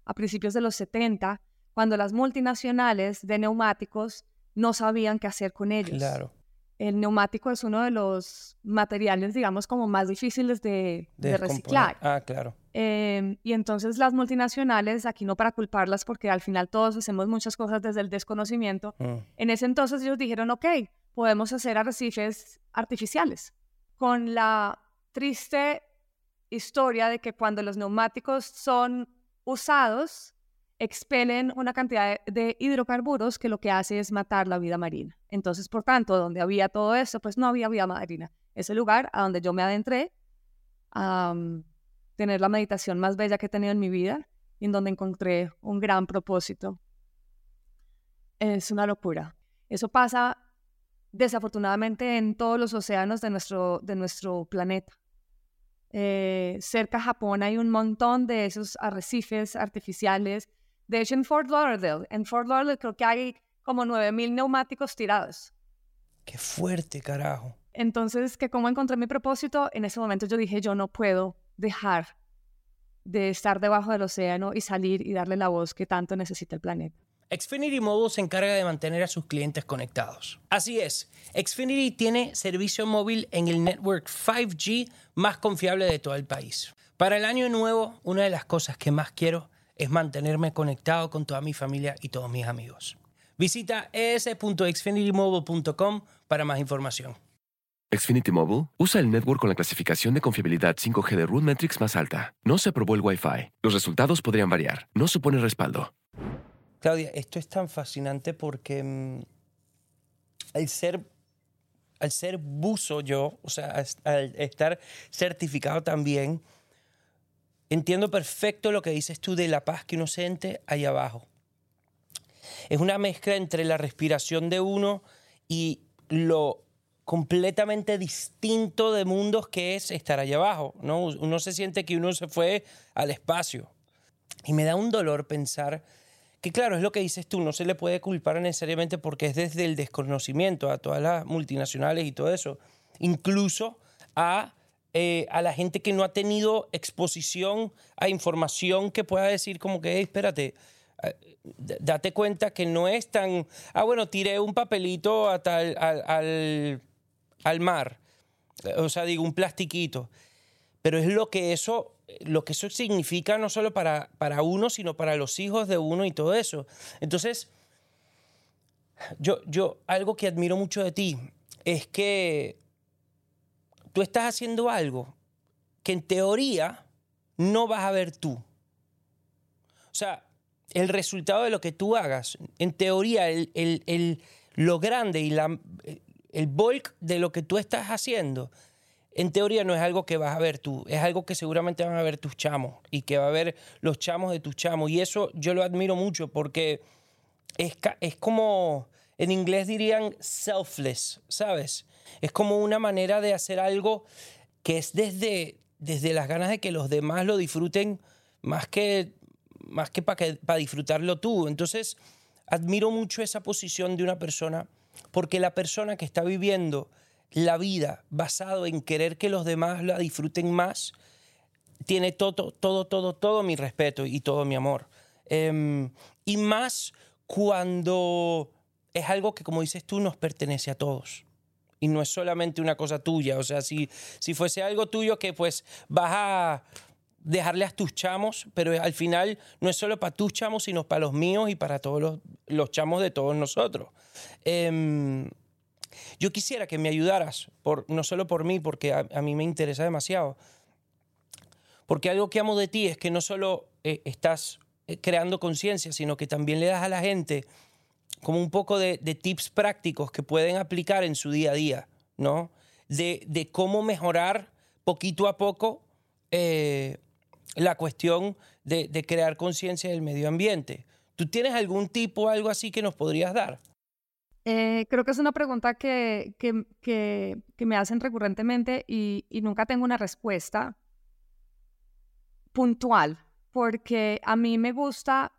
a principios de los 70, cuando las multinacionales de neumáticos no sabían qué hacer con ellos. Claro. El neumático es uno de los materiales, digamos, como más difíciles de, de reciclar. Ah, claro. Eh, y entonces las multinacionales, aquí no para culparlas, porque al final todos hacemos muchas cosas desde el desconocimiento, Mm. en ese entonces ellos dijeron, ok, podemos hacer arrecifes artificiales, con la triste historia de que cuando los neumáticos son usados, expelen una cantidad de, de hidrocarburos que lo que hace es matar la vida marina. Entonces, por tanto, donde había todo eso, pues no había vida marina. Ese lugar a donde yo me adentré mm, tener la meditación más bella que he tenido en mi vida y en donde encontré un gran propósito. Es una locura. Eso pasa desafortunadamente en todos los océanos de nuestro, de nuestro planeta. Eh, cerca a Japón hay un montón de esos arrecifes artificiales. De hecho, en Fort Lauderdale, en Fort Lauderdale creo que hay como 9.000 neumáticos tirados. Qué fuerte, carajo. Entonces, que como encontré mi propósito, en ese momento yo dije, yo no puedo dejar de estar debajo del océano y salir y darle la voz que tanto necesita el planeta. Xfinity Mobile se encarga de mantener a sus clientes conectados. Así es, Xfinity tiene servicio móvil en el network 5G más confiable de todo el país. Para el año nuevo, una de las cosas que más quiero es mantenerme conectado con toda mi familia y todos mis amigos. Visita es.xfinitymobile.com para más información. Xfinity Mobile usa el network con la clasificación de confiabilidad 5G de RootMetrics más alta. No se aprobó el Wi-Fi. Los resultados podrían variar. No supone respaldo. Claudia, esto es tan fascinante porque mm, al ser al ser buzo yo, o sea, al estar certificado también, entiendo perfecto lo que dices tú de la paz que uno siente ahí abajo. Es una mezcla entre la respiración de uno y lo completamente distinto de mundos que es estar allá abajo, ¿no? Uno se siente que uno se fue al espacio. Y me da un dolor pensar que, claro, es lo que dices tú, no se le puede culpar necesariamente porque es desde el desconocimiento a todas las multinacionales y todo eso, incluso a, eh, a la gente que no ha tenido exposición a información que pueda decir como que, "Hey, espérate, eh, date cuenta que no es tan, ah, bueno, tiré un papelito a tal- al, al, al mar, o sea, digo, un plastiquito pero es lo que eso lo que eso significa no solo para, para uno, sino para los hijos de uno y todo eso. Entonces, yo, yo, algo que admiro mucho de ti es que tú estás haciendo algo que en teoría no vas a ver tú. O sea, el resultado de lo que tú hagas, en teoría, el, el- el- lo grande y la, el bulk de lo que tú estás haciendo, en teoría no es algo que vas a ver tú, es algo que seguramente van a ver tus chamos y que va a ver los chamos de tus chamos. Y eso yo lo admiro mucho porque es, es como, en inglés dirían selfless, ¿sabes? Es como una manera de hacer algo que es desde, desde las ganas de que los demás lo disfruten más que, más que para disfrutarlo tú. Entonces, admiro mucho esa posición de una persona porque la persona que está viviendo la vida basado en querer que los demás la disfruten más, tiene todo, todo, todo, todo mi respeto y todo mi amor. Em, y más cuando es algo que, como dices tú, nos pertenece a todos. Y no es solamente una cosa tuya. O sea, si, si fuese algo tuyo que pues vas a dejarle a tus chamos, pero al final no es solo para tus chamos, sino para los míos y para todos los, los chamos de todos nosotros. Em, yo quisiera que me ayudaras, por, no solo por mí, porque a, mí me interesa demasiado, porque algo que amo de ti es que no solo eh, estás eh, creando conciencia, sino que también le das a la gente como un poco de, de, tips prácticos que pueden aplicar en su día a día, ¿no? De, de cómo mejorar poquito a poco eh, la cuestión de, crear conciencia del medio ambiente. ¿Tú tienes algún tipo, algo así que nos podrías dar? Eh, creo que es una pregunta que, que, que, me hacen recurrentemente y, nunca tengo una respuesta puntual, porque a mí me gusta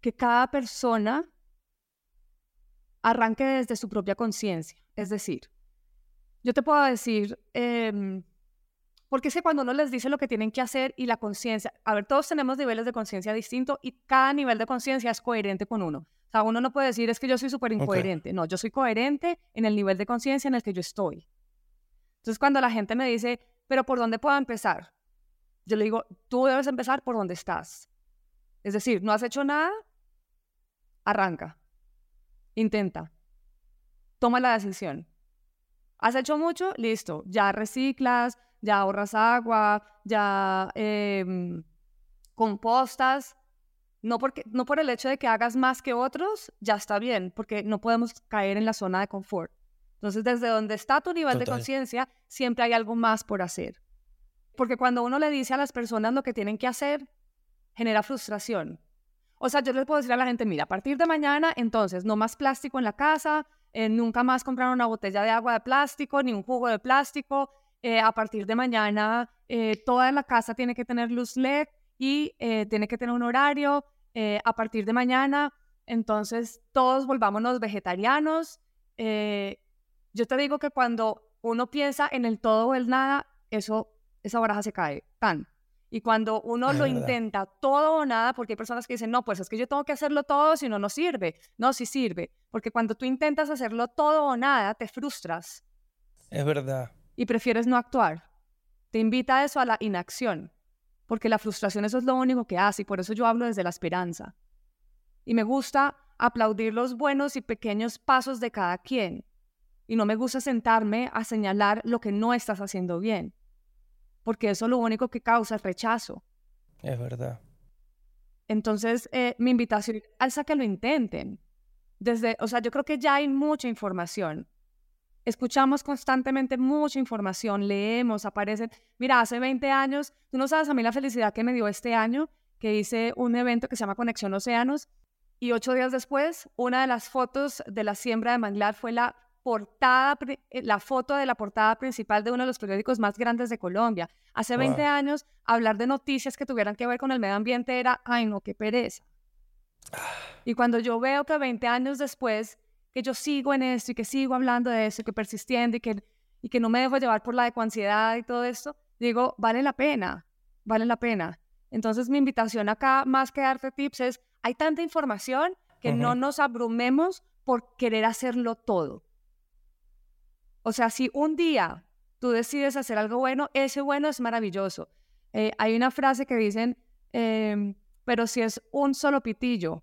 que cada persona arranque desde su propia conciencia. Es decir, yo te puedo decir, eh, porque es que cuando uno les dice lo que tienen que hacer y la conciencia, a ver, todos tenemos niveles de conciencia distintos y cada nivel de conciencia es coherente con uno. O sea, uno no puede decir es que yo soy súper incoherente. Okay. No, yo soy coherente en el nivel de conciencia en el que yo estoy. Entonces, cuando la gente me dice, pero ¿por dónde puedo empezar? Yo le digo, tú debes empezar por donde estás. Es decir, no has hecho nada, arranca. Intenta. Toma la decisión. ¿Has hecho mucho? Listo. Ya reciclas, ya ahorras agua, ya eh, compostas. No, porque, no por el hecho de que hagas más que otros, ya está bien, porque no podemos caer en la zona de confort. Entonces, desde donde está tu nivel Total. de conciencia, siempre hay algo más por hacer. Porque cuando uno le dice a las personas lo que tienen que hacer, genera frustración. O sea, yo les puedo decir a la gente, mira, a partir de mañana, entonces, no más plástico en la casa, eh, nunca más comprar una botella de agua de plástico, ni un jugo de plástico. Eh, a partir de mañana, eh, toda la casa tiene que tener luz LED y eh, tiene que tener un horario. a partir de mañana, entonces, todos volvámonos vegetarianos. yo te digo que cuando uno piensa en el todo o el nada, eso, esa baraja se cae. Tan. Y cuando uno es lo verdad. intenta todo o nada, porque hay personas que dicen, no, pues es que yo tengo que hacerlo todo, si no, no sirve. No, sí sirve. Porque cuando tú intentas hacerlo todo o nada, te frustras. Es verdad. Y prefieres no actuar. Te invita a eso, a la inacción. Porque la frustración eso es lo único que hace y por eso yo hablo desde la esperanza. Y me gusta aplaudir los buenos y pequeños pasos de cada quien. Y no me gusta sentarme a señalar lo que no estás haciendo bien porque eso lo único que causa es rechazo. Es verdad. Entonces, eh, mi invitación es a que lo intenten. Desde, o sea, yo creo que ya hay mucha información. Escuchamos constantemente mucha información, leemos, aparecen. Mira, hace 20 años, tú no sabes a mí la felicidad que me dio este año, que hice un evento que se llama Conexión Océanos, y ocho días después, una de las fotos de la siembra de manglar fue la portada, eh, la foto de la portada principal de uno de los periódicos más grandes de Colombia. Hace 20 wow. años, hablar de noticias que tuvieran que ver con el medio ambiente era, ay no, qué pereza. Y cuando yo veo que 20 años después, que yo sigo en esto y que sigo hablando de eso, que persistiendo y que, y que no me dejo llevar por la ecuansiedad y todo esto, digo, vale la pena, vale la pena. Entonces mi invitación acá, más que darte tips, es, hay tanta información que uh -huh. no nos abrumemos por querer hacerlo todo. O sea, si un día tú decides hacer algo bueno, ese bueno es maravilloso. Eh, hay una frase que dicen, eh, pero si es un solo pitillo,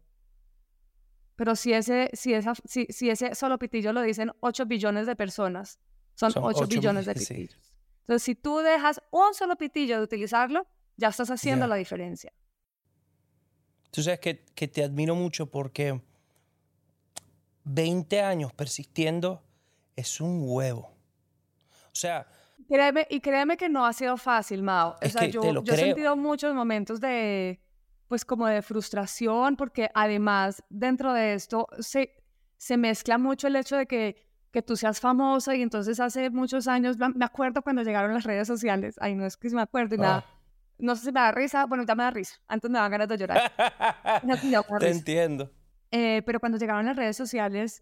pero si ese, si, esa, si, si ese solo pitillo lo dicen 8 billones de personas, son, son 8, 8 billones de pitillos. Sí. Entonces, si tú dejas un solo pitillo de utilizarlo, ya estás haciendo yeah. la diferencia. Tú sabes que, que te admiro mucho porque 20 años persistiendo es un huevo. O sea... Créeme, y créeme que no ha sido fácil, Mao. O sea, yo, yo he sentido muchos momentos de, pues como de frustración, porque además dentro de esto se, se mezcla mucho el hecho de que, que tú seas famosa y entonces hace muchos años, me acuerdo cuando llegaron las redes sociales, ay, no es que se me acuerdo y nada, no sé si me da risa, bueno, ya me da risa, antes me daban ganas de llorar. Te entiendo. Eh, pero cuando llegaron las redes sociales,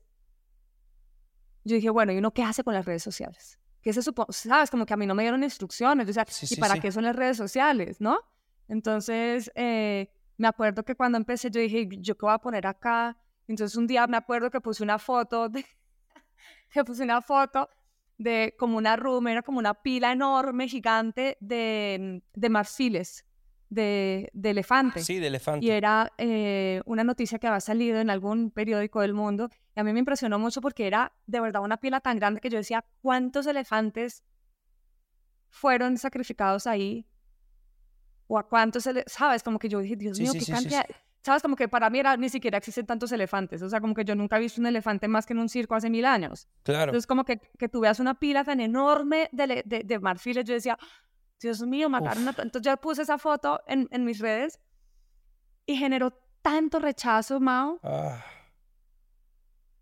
yo dije, bueno, ¿y uno qué hace con las redes sociales? ¿Qué se supone? ¿Sabes? Como que a mí no me dieron instrucciones. Decía, sí, ¿y sí, para sí. qué son las redes sociales? ¿No? Entonces, eh, me acuerdo que cuando empecé yo dije, ¿yo qué voy a poner acá? Entonces un día me acuerdo que puse una foto, de, que puse una foto de como una room, era como una pila enorme, gigante de, de marfiles, de, de elefante. Sí, de elefante. Y era eh, una noticia que había salido en algún periódico del mundo. Y a mí me impresionó mucho porque era de verdad una pila tan grande que yo decía, ¿cuántos elefantes fueron sacrificados ahí? ¿O a cuántos, sabes? Como que yo dije, Dios Sí, mío, sí, qué sí, cantidad. ¿Sabes? Como que para mí era, ni siquiera existen tantos elefantes. O sea, como que yo nunca he visto un elefante más que en un circo hace mil años. Claro. Entonces, como que, que tú veas una pila tan enorme de, de, de marfiles, yo decía, Dios mío, mataron a... Uf. to-". Entonces, yo puse esa foto en, en mis redes y generó tanto rechazo, Mao, Ah,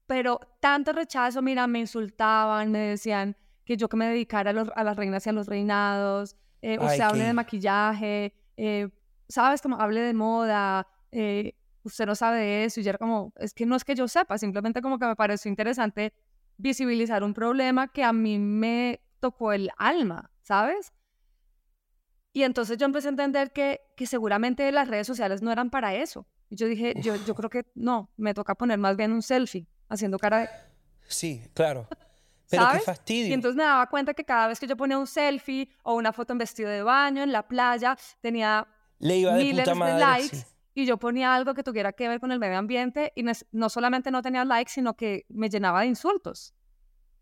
pero tanto rechazo, mira, me insultaban, me decían que yo que me dedicara a, los- a las reinas y a los reinados, eh, Ay, usted hable qué- de maquillaje, eh, sabes, como hable de moda, eh, usted no sabe de eso, y yo era como, es que no es que yo sepa, simplemente como que me pareció interesante visibilizar un problema que a mí me tocó el alma, ¿sabes? Y entonces yo empecé a entender que, que seguramente las redes sociales no eran para eso. Y yo dije, yo, yo creo que no, me toca poner más bien un selfie, haciendo cara de... sí, claro. Pero qué ¿Sabes? fastidio. Y entonces me daba cuenta que cada vez que yo ponía un selfie o una foto en vestido de baño en la playa, tenía Le iba de miles puta de madre. likes sí. y yo ponía algo que tuviera que ver con el medio ambiente y no, solamente no tenía likes, sino que me llenaba de insultos.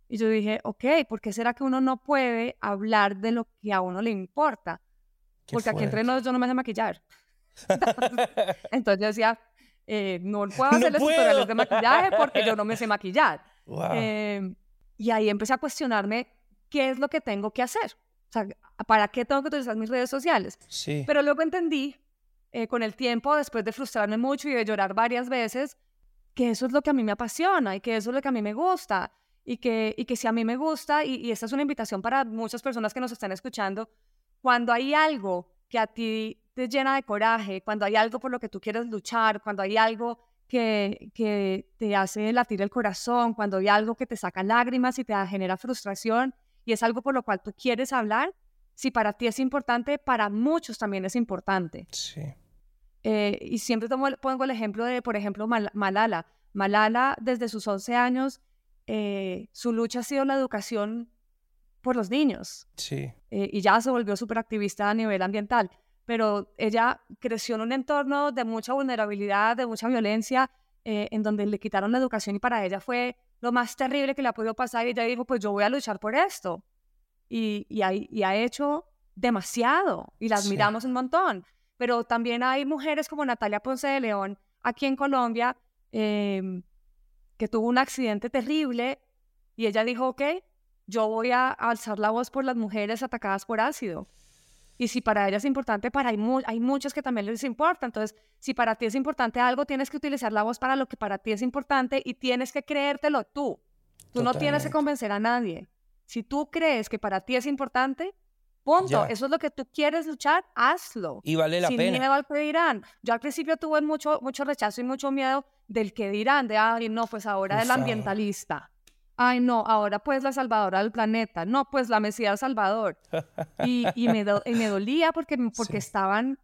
Y yo dije, ok, ¿por qué será que uno no puede hablar de lo que a uno le importa? Qué Porque aquí entre fuerte. nos yo no me sé maquillar. Entonces yo decía, eh, no puedo No hacerles puedo. tutoriales de maquillaje porque yo no me sé maquillar. Wow. Eh, y ahí empecé a cuestionarme qué es lo que tengo que hacer. O sea, ¿para qué tengo que utilizar mis redes sociales? sí. Pero luego entendí, eh, con el tiempo, después de frustrarme mucho y de llorar varias veces, que eso es lo que a mí me apasiona y que eso es lo que a mí me gusta. Y que, y que si a mí me gusta, y, y esta es una invitación para muchas personas que nos están escuchando, cuando hay algo que a ti te llena de coraje, cuando hay algo por lo que tú quieres luchar, cuando hay algo que, que te hace latir el corazón, cuando hay algo que te saca lágrimas y te genera frustración, y es algo por lo cual tú quieres hablar, si para ti es importante, para muchos también es importante. Sí. Eh, y siempre tomo pongo el ejemplo de, por ejemplo, Mal- Malala. Malala, desde sus 11 años, eh, su lucha ha sido la educación por los niños Sí. eh, y ya se volvió súper activista a nivel ambiental. Pero ella creció en un entorno de mucha vulnerabilidad, de mucha violencia, eh, en donde le quitaron la educación y para ella fue lo más terrible que le ha podido pasar. Y ella dijo, pues yo voy a luchar por esto. Y, y, ha, y ha hecho demasiado y la Sí. admiramos un montón. Pero también hay mujeres como Natalia Ponce de León, aquí en Colombia, em, que tuvo un accidente terrible y ella dijo, ok, yo voy a alzar la voz por las mujeres atacadas por ácido. Y si para ella es importante, para hay, mu- hay muchos que también les importa. Entonces, si para ti es importante algo, tienes que utilizar la voz para lo que para ti es importante y tienes que creértelo tú. Tú no tienes que convencer a nadie. Si tú crees que para ti es importante, punto. Ya. Eso es lo que tú quieres luchar, hazlo. Y vale la Sin pena. miedo al que dirán. Yo al principio tuve mucho, mucho rechazo y mucho miedo del que dirán, de, ay, no, pues ahora el Ufao. ambientalista. Ay, no, ahora pues la salvadora del planeta. No, pues la Mesías Salvador. Y, y me, do- y me dolía porque, porque Sí. estaban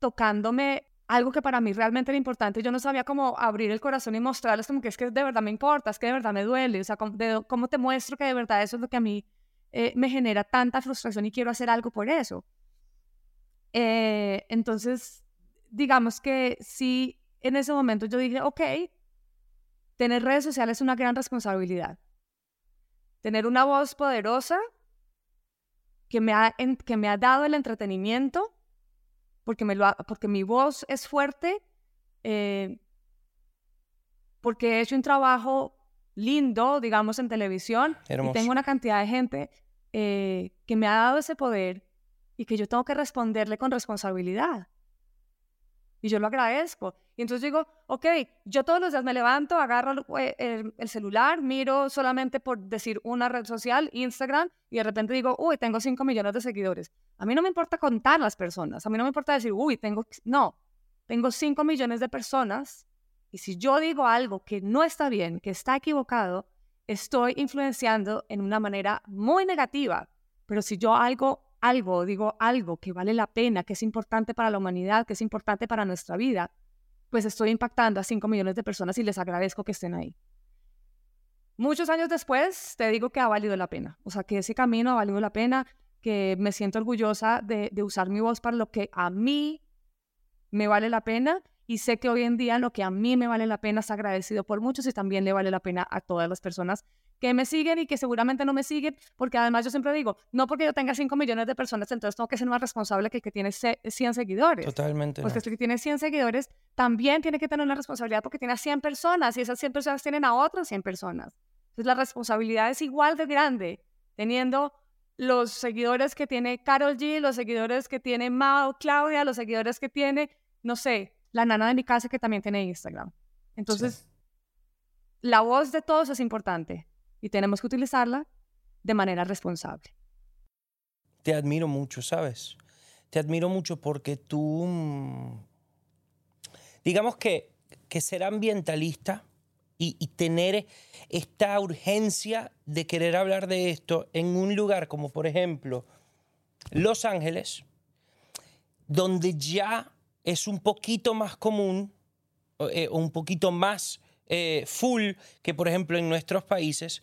tocándome algo que para mí realmente era importante. Yo no sabía cómo abrir el corazón y mostrarles como que es que de verdad me importa, es que de verdad me duele. O sea, cómo, de- cómo te muestro que de verdad eso es lo que a mí eh, me genera tanta frustración y quiero hacer algo por eso. Eh, entonces, digamos que sí, en ese momento yo dije, ok, tener redes sociales es una gran responsabilidad. Tener una voz poderosa que me ha, en- que me ha dado el entretenimiento, porque, me lo ha- porque mi voz es fuerte, eh, porque he hecho un trabajo lindo, digamos, en televisión, y Hermoso. tengo una cantidad de gente eh, que me ha dado ese poder y que yo tengo que responderle con responsabilidad. Y yo lo agradezco. Y entonces digo, ok, yo todos los días me levanto, agarro el, eh, el- el celular, miro solamente por decir una red social, Instagram, y de repente digo, uy, tengo 5 millones de seguidores. A mí no me importa contar las personas, a mí no me importa decir, uy, tengo, no, tengo 5 millones de personas, y si yo digo algo que no está bien, que está equivocado, estoy influenciando en una manera muy negativa. Pero si yo algo algo, digo algo que vale la pena, que es importante para la humanidad, que es importante para nuestra vida, pues estoy impactando a 5 millones de personas y les agradezco que estén ahí. Muchos años después, te digo que ha valido la pena. O sea, que ese camino ha valido la pena, que me siento orgullosa de, de usar mi voz para lo que a mí me vale la pena y sé que hoy en día lo que a mí me vale la pena es agradecido por muchos y también le vale la pena a todas las personas que me siguen y que seguramente no me siguen, porque además yo siempre digo, no porque yo tenga 5 millones de personas, entonces tengo que ser más responsable que el que tiene 100 seguidores. Totalmente. Porque el que tiene 100 seguidores también tiene que tener una responsabilidad porque tiene a 100 personas y esas 100 personas tienen a otras 100 personas. Entonces la responsabilidad es igual de grande, teniendo los seguidores que tiene Carol G, los seguidores que tiene Mao, Claudia, los seguidores que tiene, no sé, la nana de mi casa que también tiene Instagram. Entonces, la voz de todos es importante y tenemos que utilizarla de manera responsable. Te admiro mucho, ¿sabes? Te admiro mucho porque tú, mm, digamos que, que ser ambientalista y, y, tener esta urgencia de querer hablar de esto en un lugar como por ejemplo Los Ángeles, donde ya es un poquito más común, eh, un poquito más eh, full que por ejemplo en nuestros países,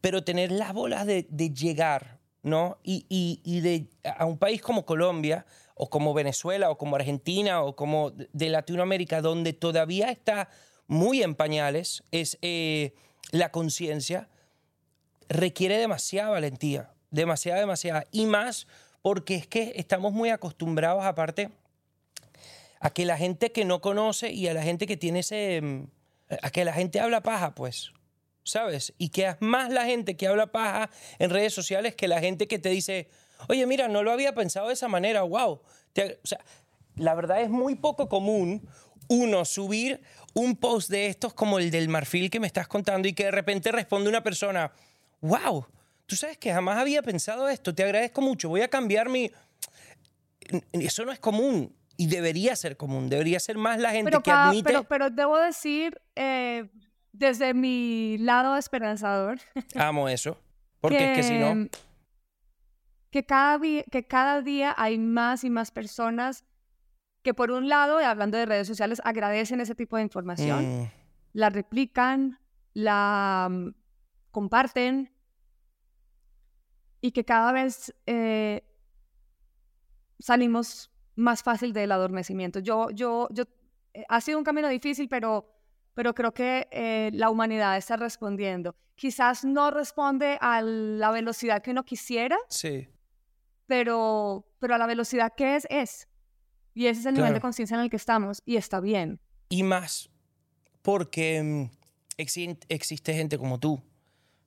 pero tener las bolas de, llegar, ¿no? Y, y, y, de, a un país como Colombia, o como Venezuela, o como Argentina, o como de Latinoamérica, donde todavía está muy en pañales, es eh, la conciencia, requiere demasiada valentía, demasiada, demasiada, y más porque es que estamos muy acostumbrados, aparte, a que la gente que no conoce y a la gente que tiene ese... mm, a que la gente habla paja, pues, ¿sabes? Y que es más la gente que habla paja en redes sociales que la gente que te dice, oye, mira, no lo había pensado de esa manera, wow. O sea, la verdad es muy poco común uno subir un post de estos como el del marfil que me estás contando y que de repente responde una persona, wow, tú sabes que jamás había pensado esto, te agradezco mucho, voy a cambiar mi... Eso no es común y debería ser común, debería ser más la gente pero que admite... Pero, pero debo decir, eh, desde mi lado esperanzador... Amo eso, porque que, es que si no... Que cada, que cada día hay más y más personas que por un lado, hablando de redes sociales, agradecen ese tipo de información, mm. la replican, la um, comparten y que cada vez eh, salimos más fácil del adormecimiento. Yo, yo, yo, eh, ha sido un camino difícil, pero, pero creo que eh, la humanidad está respondiendo. Quizás no responde a la velocidad que uno quisiera, sí. pero, pero a la velocidad que es, es. Y ese es el claro. nivel de conciencia en el que estamos y está bien. Y más, porque um, existe gente como tú,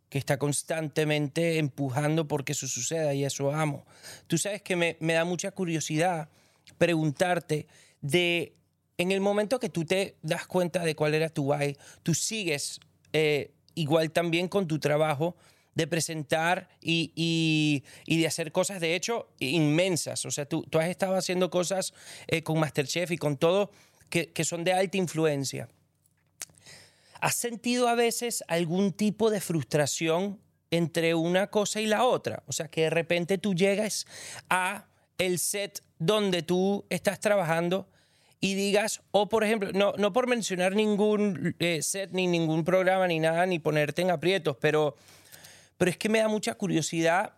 que está constantemente empujando porque eso suceda y eso amo. Tú sabes que me, me da mucha curiosidad preguntarte de, en el momento que tú te das cuenta de cuál era tu why, tú sigues eh, igual también con tu trabajo de presentar y, y, y, de hacer cosas, de hecho, inmensas. O sea, tú, tú has estado haciendo cosas eh, con Masterchef y con todo que, que son de alta influencia. ¿Has sentido a veces algún tipo de frustración entre una cosa y la otra? O sea, que de repente tú llegas a el set donde tú estás trabajando y digas, o por ejemplo, no, no por mencionar ningún eh, set, ni ningún programa, ni nada, ni ponerte en aprietos, pero, pero es que me da mucha curiosidad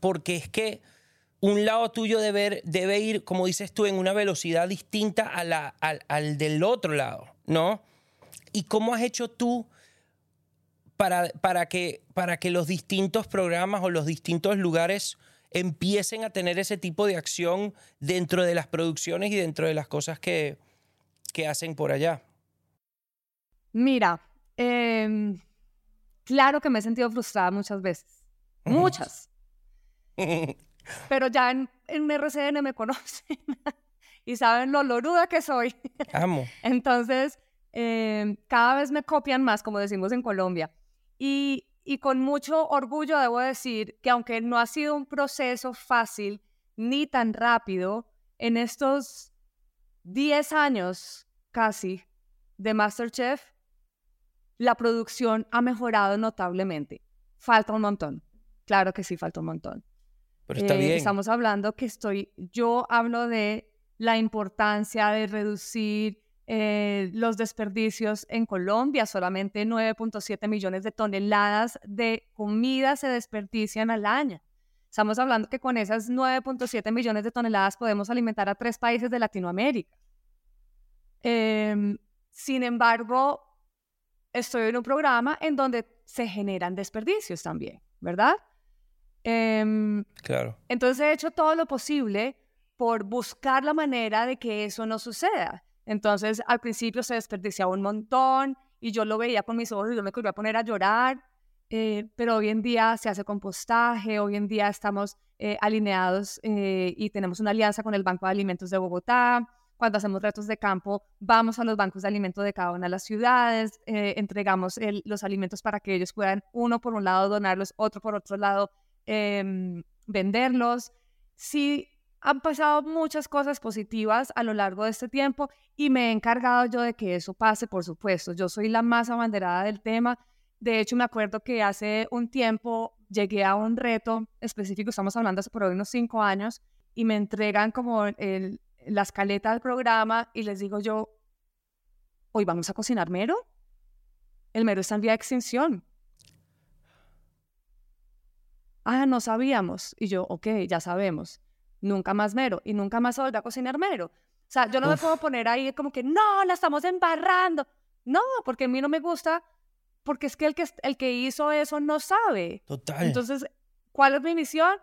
porque es que un lado tuyo debe, debe ir, como dices tú, en una velocidad distinta a la, al, al del otro lado, ¿no? ¿Y cómo has hecho tú para, para, que, para que los distintos programas o los distintos lugares empiecen a tener ese tipo de acción dentro de las producciones y dentro de las cosas que, que hacen por allá? Mira, eh, claro que me he sentido frustrada muchas veces. Muchas. Pero ya en, en RCN me conocen y saben lo loruda que soy. Amo. Entonces, eh, cada vez me copian más, como decimos en Colombia. Y, y con mucho orgullo debo decir que aunque no ha sido un proceso fácil ni tan rápido, en estos 10 años casi de MasterChef, la producción ha mejorado notablemente. Falta un montón. Claro que sí, falta un montón. Pero está Eh, bien. Estamos hablando que estoy, yo hablo de la importancia de reducir eh, los desperdicios en Colombia. Solamente 9.7 millones de toneladas de comida se desperdician al año. Estamos hablando que con esas 9.7 millones de toneladas podemos alimentar a tres países de Latinoamérica. Em, sin embargo, estoy en un programa en donde se generan desperdicios también, ¿verdad? Em, Claro. entonces he hecho todo lo posible por buscar la manera de que eso no suceda. Entonces al principio se desperdiciaba un montón y yo lo veía con mis ojos y yo me quería poner a llorar, eh, pero hoy en día se hace compostaje, hoy en día estamos eh, alineados eh, y tenemos una alianza con el Banco de Alimentos de Bogotá. Cuando hacemos retos de campo, vamos a los bancos de alimentos de cada una de las ciudades, entregamos los alimentos para que ellos puedan, uno por un lado, donarlos, otro por otro lado, em, venderlos. Sí, han pasado muchas cosas positivas a lo largo de este tiempo y me he encargado yo de que eso pase, por supuesto. Yo soy la más abanderada del tema. De hecho, me acuerdo que hace un tiempo llegué a un reto específico, estamos hablando hace por hoy unos cinco años, y me entregan como el- la escaleta del programa y les digo yo, hoy vamos a cocinar mero. El mero está en vía de extinción. Ah, no sabíamos. Y yo, ok, ya sabemos. Nunca más mero. Y nunca más se volvió a cocinar mero. O sea, yo no me Uf. puedo poner ahí como que, no, la estamos embarrando. No, porque a mí no me gusta, porque es que el que, el que hizo eso no sabe. Total. Entonces, ¿cuál es mi misión?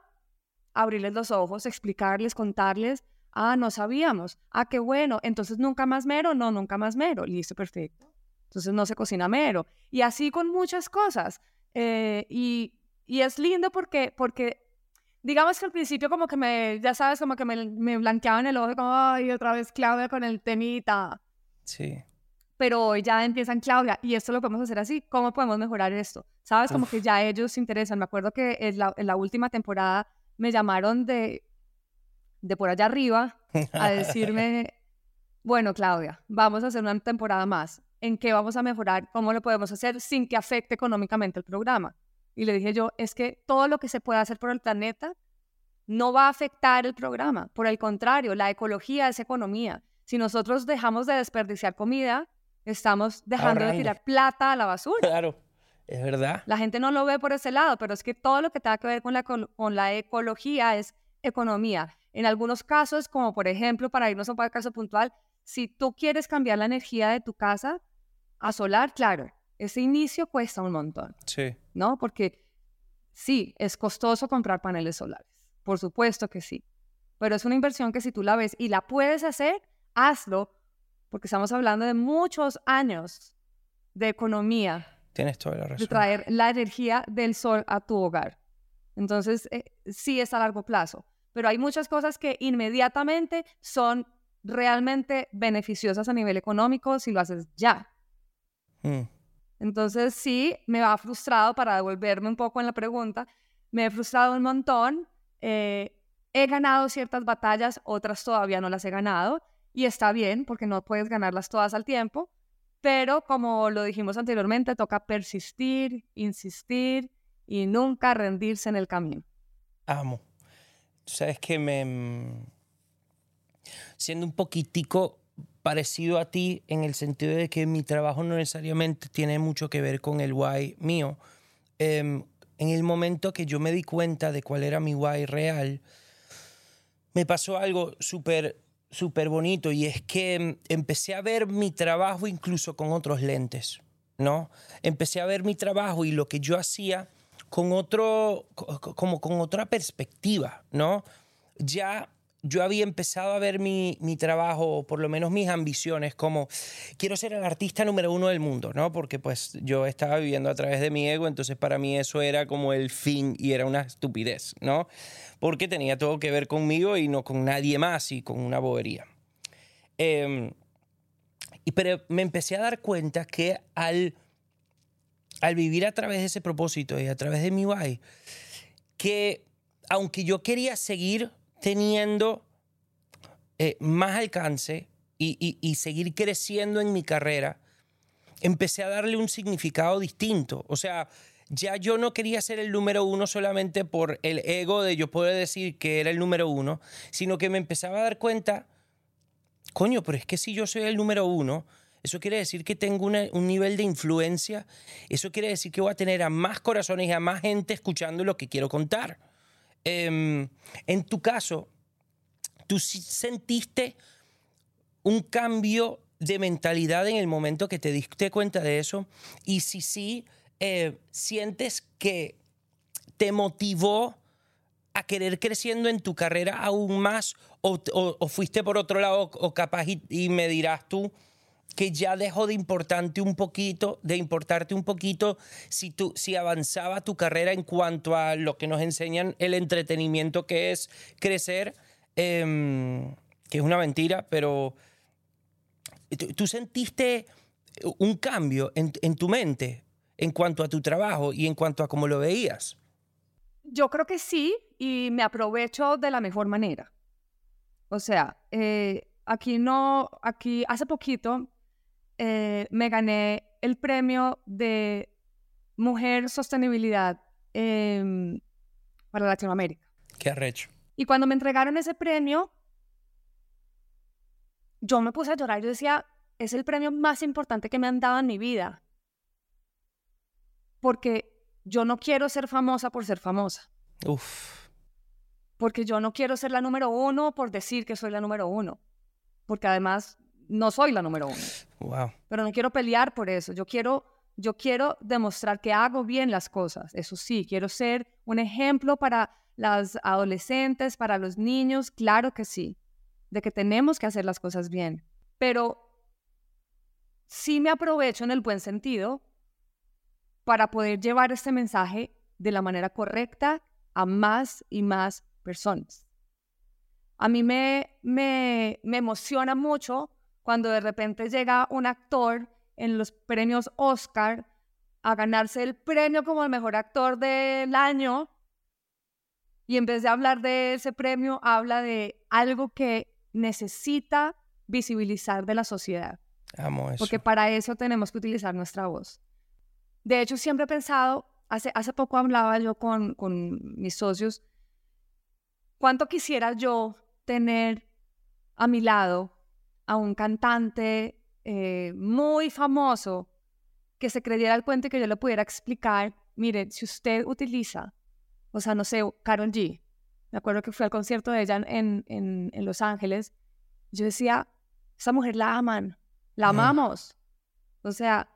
Abrirles los ojos, explicarles, contarles. Ah, no sabíamos. Ah, qué bueno. Entonces, ¿nunca más mero? No, nunca más mero. Listo, perfecto. Entonces, no se cocina mero. Y así con muchas cosas. Eh, y, y es lindo porque, porque, digamos que al principio como que me, ya sabes, como que me, me blanqueaban el ojo, como, ay, otra vez Claudia con el temita sí. pero hoy ya empiezan, Claudia, y esto lo podemos hacer así, ¿cómo podemos mejorar esto? ¿Sabes? Como Uf. que ya ellos se interesan. Me acuerdo que en la, en la última temporada me llamaron de, de por allá arriba a decirme, bueno, Claudia, vamos a hacer una temporada más. ¿En qué vamos a mejorar? ¿Cómo lo podemos hacer sin que afecte económicamente el programa? Y le dije yo, es que todo lo que se puede hacer por el planeta no va a afectar el programa. Por el contrario, la ecología es economía. Si nosotros dejamos de desperdiciar comida, estamos dejando de tirar plata a la basura. Claro. Es verdad. La gente no lo ve por ese lado, pero es que todo lo que tenga que ver con la, con la ecología es economía. En algunos casos, como por ejemplo, para irnos a un caso puntual, si tú quieres cambiar la energía de tu casa a solar, claro, ese inicio cuesta un montón. Sí. ¿no? Porque sí, es costoso comprar paneles solares, por supuesto que sí, pero es una inversión que si tú la ves y la puedes hacer, hazlo, porque estamos hablando de muchos años de economía, Tienes toda la de razón. traer la energía del sol a tu hogar. Entonces, eh, sí es a largo plazo, pero hay muchas cosas que inmediatamente son realmente beneficiosas a nivel económico si lo haces ya. Mm. Entonces sí, me va frustrado para devolverme un poco en la pregunta. Me he frustrado un montón. eh, he ganado ciertas batallas, otras todavía no las he ganado. Y está bien, porque no puedes ganarlas todas al tiempo. Pero como lo dijimos anteriormente, toca persistir, insistir y nunca rendirse en el camino. Amo. Sabes que me... mm, Siendo un poquitico parecido a ti en el sentido de que mi trabajo no necesariamente tiene mucho que ver con el why mío. em, en el momento que yo me di cuenta de cuál era mi why real, me pasó algo súper súper bonito y es que em, empecé a ver mi trabajo incluso con otros lentes, ¿no? Empecé a ver mi trabajo y lo que yo hacía con otro, co- co- como con otra perspectiva, ¿no? Ya yo había empezado a ver mi, mi trabajo, por lo menos mis ambiciones, como quiero ser el artista número uno del mundo, ¿no? Porque pues yo estaba viviendo a través de mi ego, entonces para mí eso era como el fin y era una estupidez, ¿no? Porque tenía todo que ver conmigo y no con nadie más y con una bobería. Em, y, pero me empecé a dar cuenta que al, al vivir a través de ese propósito y a través de mi why, que aunque yo quería seguir teniendo eh, más alcance y, seguir creciendo en mi carrera, empecé a darle un significado distinto. O sea, ya yo no quería ser el número uno solamente por el ego de yo poder decir que era el número uno, sino que me empezaba a dar cuenta, coño, pero es que si yo soy el número uno, eso quiere decir que tengo un nivel de influencia, eso quiere decir que voy a tener a más corazones y a más gente escuchando lo que quiero contar. Em, en tu caso, ¿tú sentiste un cambio de mentalidad en el momento que te diste cuenta de eso? Y si sí, eh, ¿sientes que te motivó a querer creciendo en tu carrera aún más? ¿O, fuiste por otro lado o capaz y, me dirás tú que ya dejó de importarte un poquito, de importarte un poquito si, tú, si avanzaba tu carrera en cuanto a lo que nos enseñan el entretenimiento que es crecer, em, que es una mentira, pero ¿tú, sentiste un cambio en, en tu mente en cuanto a tu trabajo y en cuanto a cómo lo veías? Yo creo que sí y me aprovecho de la mejor manera. O sea, eh, aquí no, aquí hace poquito eh, me gané el premio de Mujer Sostenibilidad para Latinoamérica. Qué arrecho. Y cuando me entregaron ese premio, yo me puse a llorar. Yo decía, es el premio más importante que me han dado en mi vida porque yo no quiero ser famosa por ser famosa. Uf. Porque yo no quiero ser la número uno por decir que soy la número uno. Porque además no soy la número uno. Wow. Pero no quiero pelear por eso. Yo quiero, yo quiero demostrar que hago bien las cosas. Eso sí, quiero ser un ejemplo para las adolescentes, para los niños. Claro que sí. De que tenemos que hacer las cosas bien. Pero sí me aprovecho en el buen sentido para poder llevar este mensaje de la manera correcta a más y más personas. A mí me, me, me emociona mucho cuando de repente llega un actor en los premios Oscar a ganarse el premio como el mejor actor del año y en vez de hablar de ese premio habla de algo que necesita visibilizar de la sociedad. Amo eso. Porque para eso tenemos que utilizar nuestra voz. De hecho, siempre he pensado, hace, hace poco hablaba yo con, con mis socios, cuánto quisiera yo tener a mi lado a un cantante eh, muy famoso que se creyera el cuento y que yo le pudiera explicar, mire, si usted utiliza, o sea, no sé, Carol G, me acuerdo que fui al concierto de ella en, en, en Los Ángeles, yo decía, esa mujer la aman, la amamos. O sea,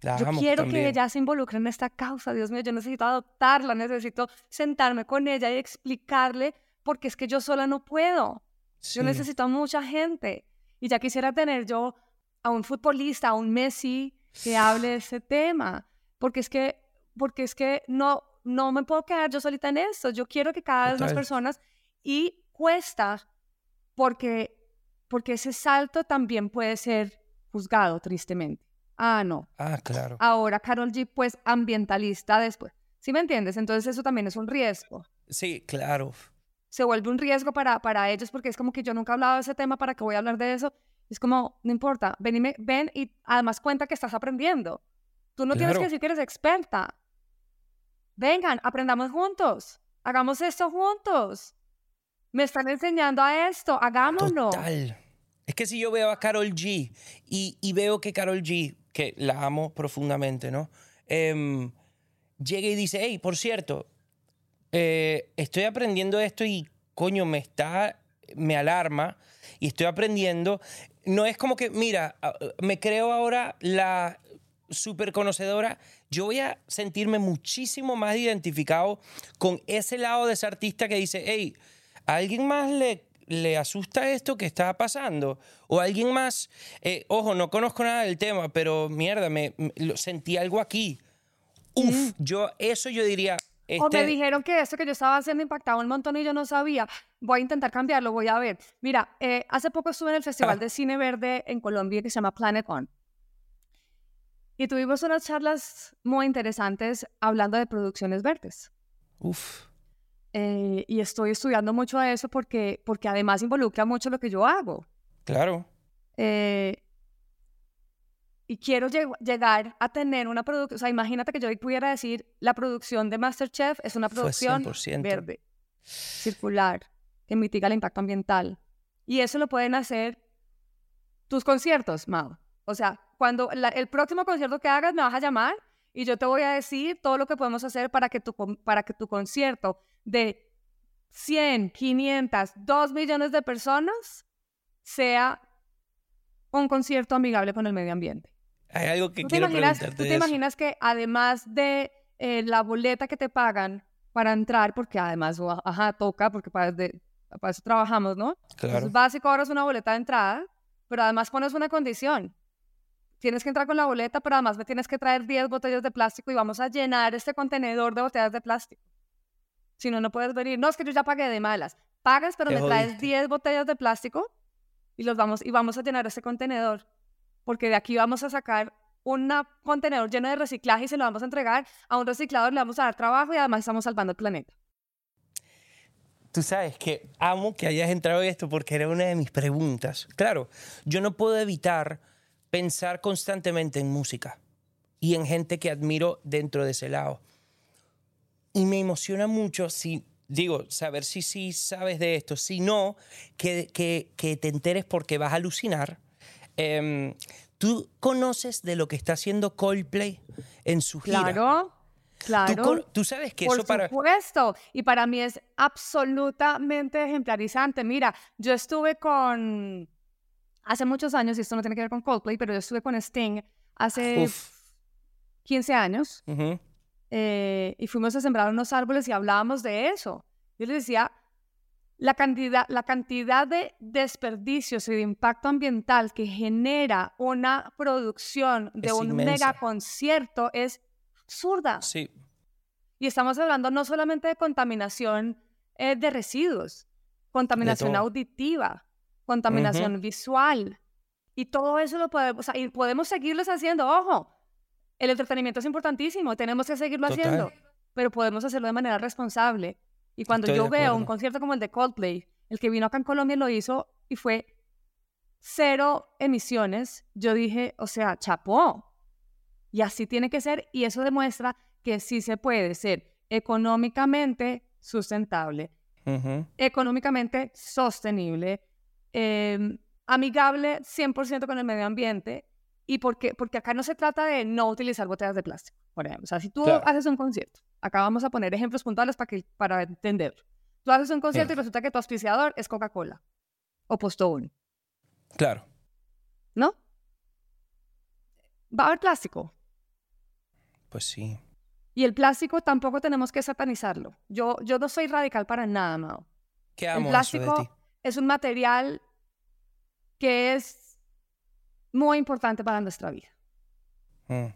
yo quiero que ella se involucre en esta causa, Dios mío, yo necesito adoptarla, necesito sentarme con ella y explicarle, porque es que yo sola no puedo. Yo necesito a mucha gente. Y ya quisiera tener yo a un futbolista, a un Messi que hable de ese tema, porque es que, porque es que no, no me puedo quedar yo solita en esto. Yo quiero que cada vez más personas, y cuesta, porque, porque ese salto también puede ser juzgado, tristemente. Ah, no. Ah, claro. Ahora Carol G, pues ambientalista después. ¿Sí me entiendes? Entonces eso también es un riesgo. Sí, claro. Se vuelve un riesgo para, para ellos porque es como que yo nunca he hablado de ese tema, ¿para qué voy a hablar de eso? Es como, no importa, ven y, ven y además cuenta que estás aprendiendo. Tú no tienes que decir que eres experta. Vengan, aprendamos juntos. Hagamos esto juntos. Me están enseñando a esto, hagámoslo. Total. Es que si yo veo a Carol G y, y veo que Carol G que la amo profundamente, ¿no? Eh, llega y dice, hey, por cierto, eh, estoy aprendiendo esto y coño, me está, me alarma y estoy aprendiendo. No es como que, mira, me creo ahora la súper conocedora, yo voy a sentirme muchísimo más identificado con ese lado de ese artista que dice, hey, ¿a alguien más le le asusta esto que está pasando? O alguien más, eh, ojo, no conozco nada del tema, pero mierda, me, sentí algo aquí. Uf, yo, eso yo diría. O me este dijeron que esto que yo estaba haciendo impactaba un montón y yo no sabía. Voy a intentar cambiarlo, voy a ver. Mira, eh, hace poco estuve en el Festival de Cine Verde en Colombia que se llama Planet On. Y tuvimos unas charlas muy interesantes hablando de producciones verdes. Uf. Eh, y estoy estudiando mucho a eso porque, porque además involucra mucho lo que yo hago. Claro. Eh, y quiero llegar a tener una producción, o sea, imagínate que yo pudiera decir, la producción de MasterChef es una producción verde, circular, que mitiga el impacto ambiental. Y eso lo pueden hacer tus conciertos, Mao. O sea, cuando el próximo concierto que hagas me vas a llamar y yo te voy a decir todo lo que podemos hacer para que tu, para que tu concierto de 100, 500, 2 millones de personas sea un concierto amigable con el medio ambiente. Hay algo que quiero preguntarte. ¿Tú te imaginas que además de eh, la boleta que te pagan para entrar, porque además, ajá, toca, porque para, para eso trabajamos, ¿no? Claro. Entonces vas y cobras una boleta de entrada, pero además pones una condición. Tienes que entrar con la boleta, pero además me tienes que traer 10 botellas de plástico y vamos a llenar este contenedor de botellas de plástico. Si no, no puedes venir. No, es que yo ya pagué de malas. Pagas, pero me traes 10 botellas de plástico y, los vamos, y vamos a llenar ese contenedor. Porque de aquí vamos a sacar un contenedor lleno de reciclaje y se lo vamos a entregar a un reciclador, le vamos a dar trabajo y además estamos salvando el planeta. Tú sabes que amo que hayas entrado en esto porque era una de mis preguntas. Claro, yo no puedo evitar pensar constantemente en música y en gente que admiro dentro de ese lado. Y me emociona mucho si, digo, saber si sí sabes de esto, si no, que, que, que te enteres porque vas a alucinar. Em, ¿Tú conoces de lo que está haciendo Coldplay en su gira? Claro. Claro. Tú, sabes que Por eso para... Por supuesto. Y para mí es absolutamente ejemplarizante. Mira, yo estuve con... Hace muchos años, y esto no tiene que ver con Coldplay, pero yo estuve con Sting hace 15 años. Eh, y fuimos a sembrar unos árboles y hablábamos de eso. Yo les decía, la cantidad, la cantidad de desperdicios y de impacto ambiental que genera una producción de un mega concierto es absurda. Sí. Y estamos hablando no solamente de contaminación eh, de residuos, contaminación auditiva, contaminación visual. Y todo eso lo podemos, y podemos seguirles haciendo. Ojo, el entretenimiento es importantísimo, tenemos que seguirlo haciendo, pero podemos hacerlo de manera responsable. Y cuando yo veo un concierto como el de Coldplay, el que vino acá en Colombia lo hizo y fue cero emisiones, yo dije, o sea, chapó. Y así tiene que ser y eso demuestra que sí se puede ser económicamente sustentable, económicamente sostenible, em, amigable 100% con el medio ambiente y porque, porque acá no se trata de no utilizar botellas de plástico, por ejemplo. O sea, si tú haces un concierto, acá vamos a poner ejemplos puntuales para, que, para entenderlo. Tú haces un concierto y resulta que tu auspiciador es Coca-Cola o Postobón. Claro. ¿No? Va a haber plástico. Pues sí. Y el plástico tampoco tenemos que satanizarlo. Yo, yo no soy radical para nada, Mao. ¿Qué amo el plástico es un material que es muy importante para nuestra vida. Mm.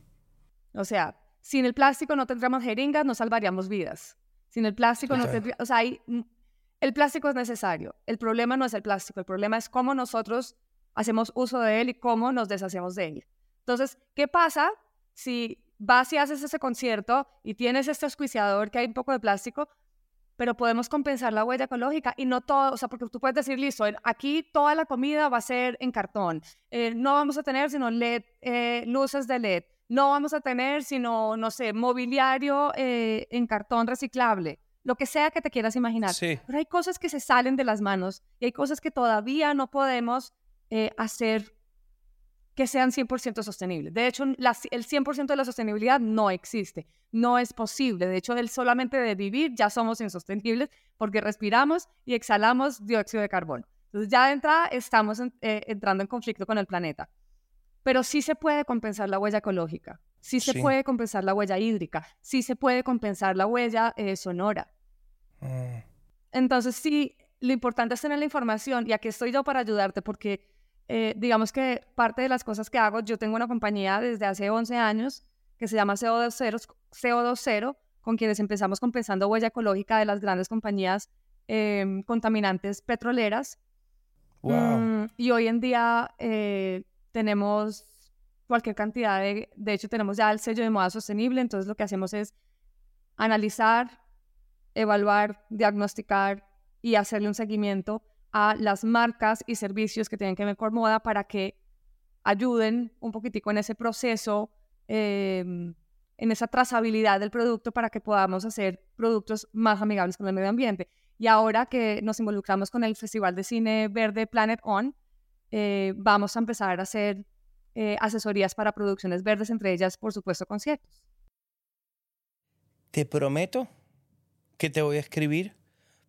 O sea, sin el plástico no tendríamos jeringas, no salvaríamos vidas. Sin el plástico no tendríamos... O sea, el plástico es necesario. El problema no es el plástico, el problema es cómo nosotros hacemos uso de él y cómo nos deshacemos de él. Entonces, ¿qué pasa si vas y haces ese concierto y tienes este auspiciador que hay un poco de plástico, pero podemos compensar la huella ecológica y no todo, o sea, porque tú puedes decir, listo, aquí toda la comida va a ser en cartón, eh, no vamos a tener sino LED, eh, luces de LED, no vamos a tener sino, no sé, mobiliario eh, en cartón reciclable, lo que sea que te quieras imaginar. Pero hay cosas que se salen de las manos y hay cosas que todavía no podemos hacer que sean 100% sostenibles. De hecho, el 100% de la sostenibilidad no existe, no es posible. De hecho, el solamente de vivir ya somos insostenibles porque respiramos y exhalamos dióxido de carbono. Entonces ya de entrada estamos eh, entrando en conflicto con el planeta. Pero sí se puede compensar la huella ecológica, sí se puede compensar la huella hídrica, sí se puede compensar la huella eh, sonora. Mm. Entonces sí, lo importante es tener la información y aquí estoy yo para ayudarte porque eh, digamos que parte de las cosas que hago, yo tengo una compañía desde hace 11 años que se llama CO2 CO20, con quienes empezamos compensando huella ecológica de las grandes compañías em, contaminantes petroleras. Mm, y hoy en día eh, tenemos cualquier cantidad de, de hecho tenemos ya el sello de moda sostenible, entonces lo que hacemos es analizar, evaluar, diagnosticar y hacerle un seguimiento a las marcas y servicios que tienen que ver con moda para que ayuden un poquitico en ese proceso, em, en esa trazabilidad del producto para que podamos hacer productos más amigables con el medio ambiente. Y ahora que nos involucramos con el Festival de Cine Verde Planet On, eh, vamos a empezar a hacer eh, asesorías para producciones verdes, entre ellas, por supuesto, conciertos. Te prometo que te voy a escribir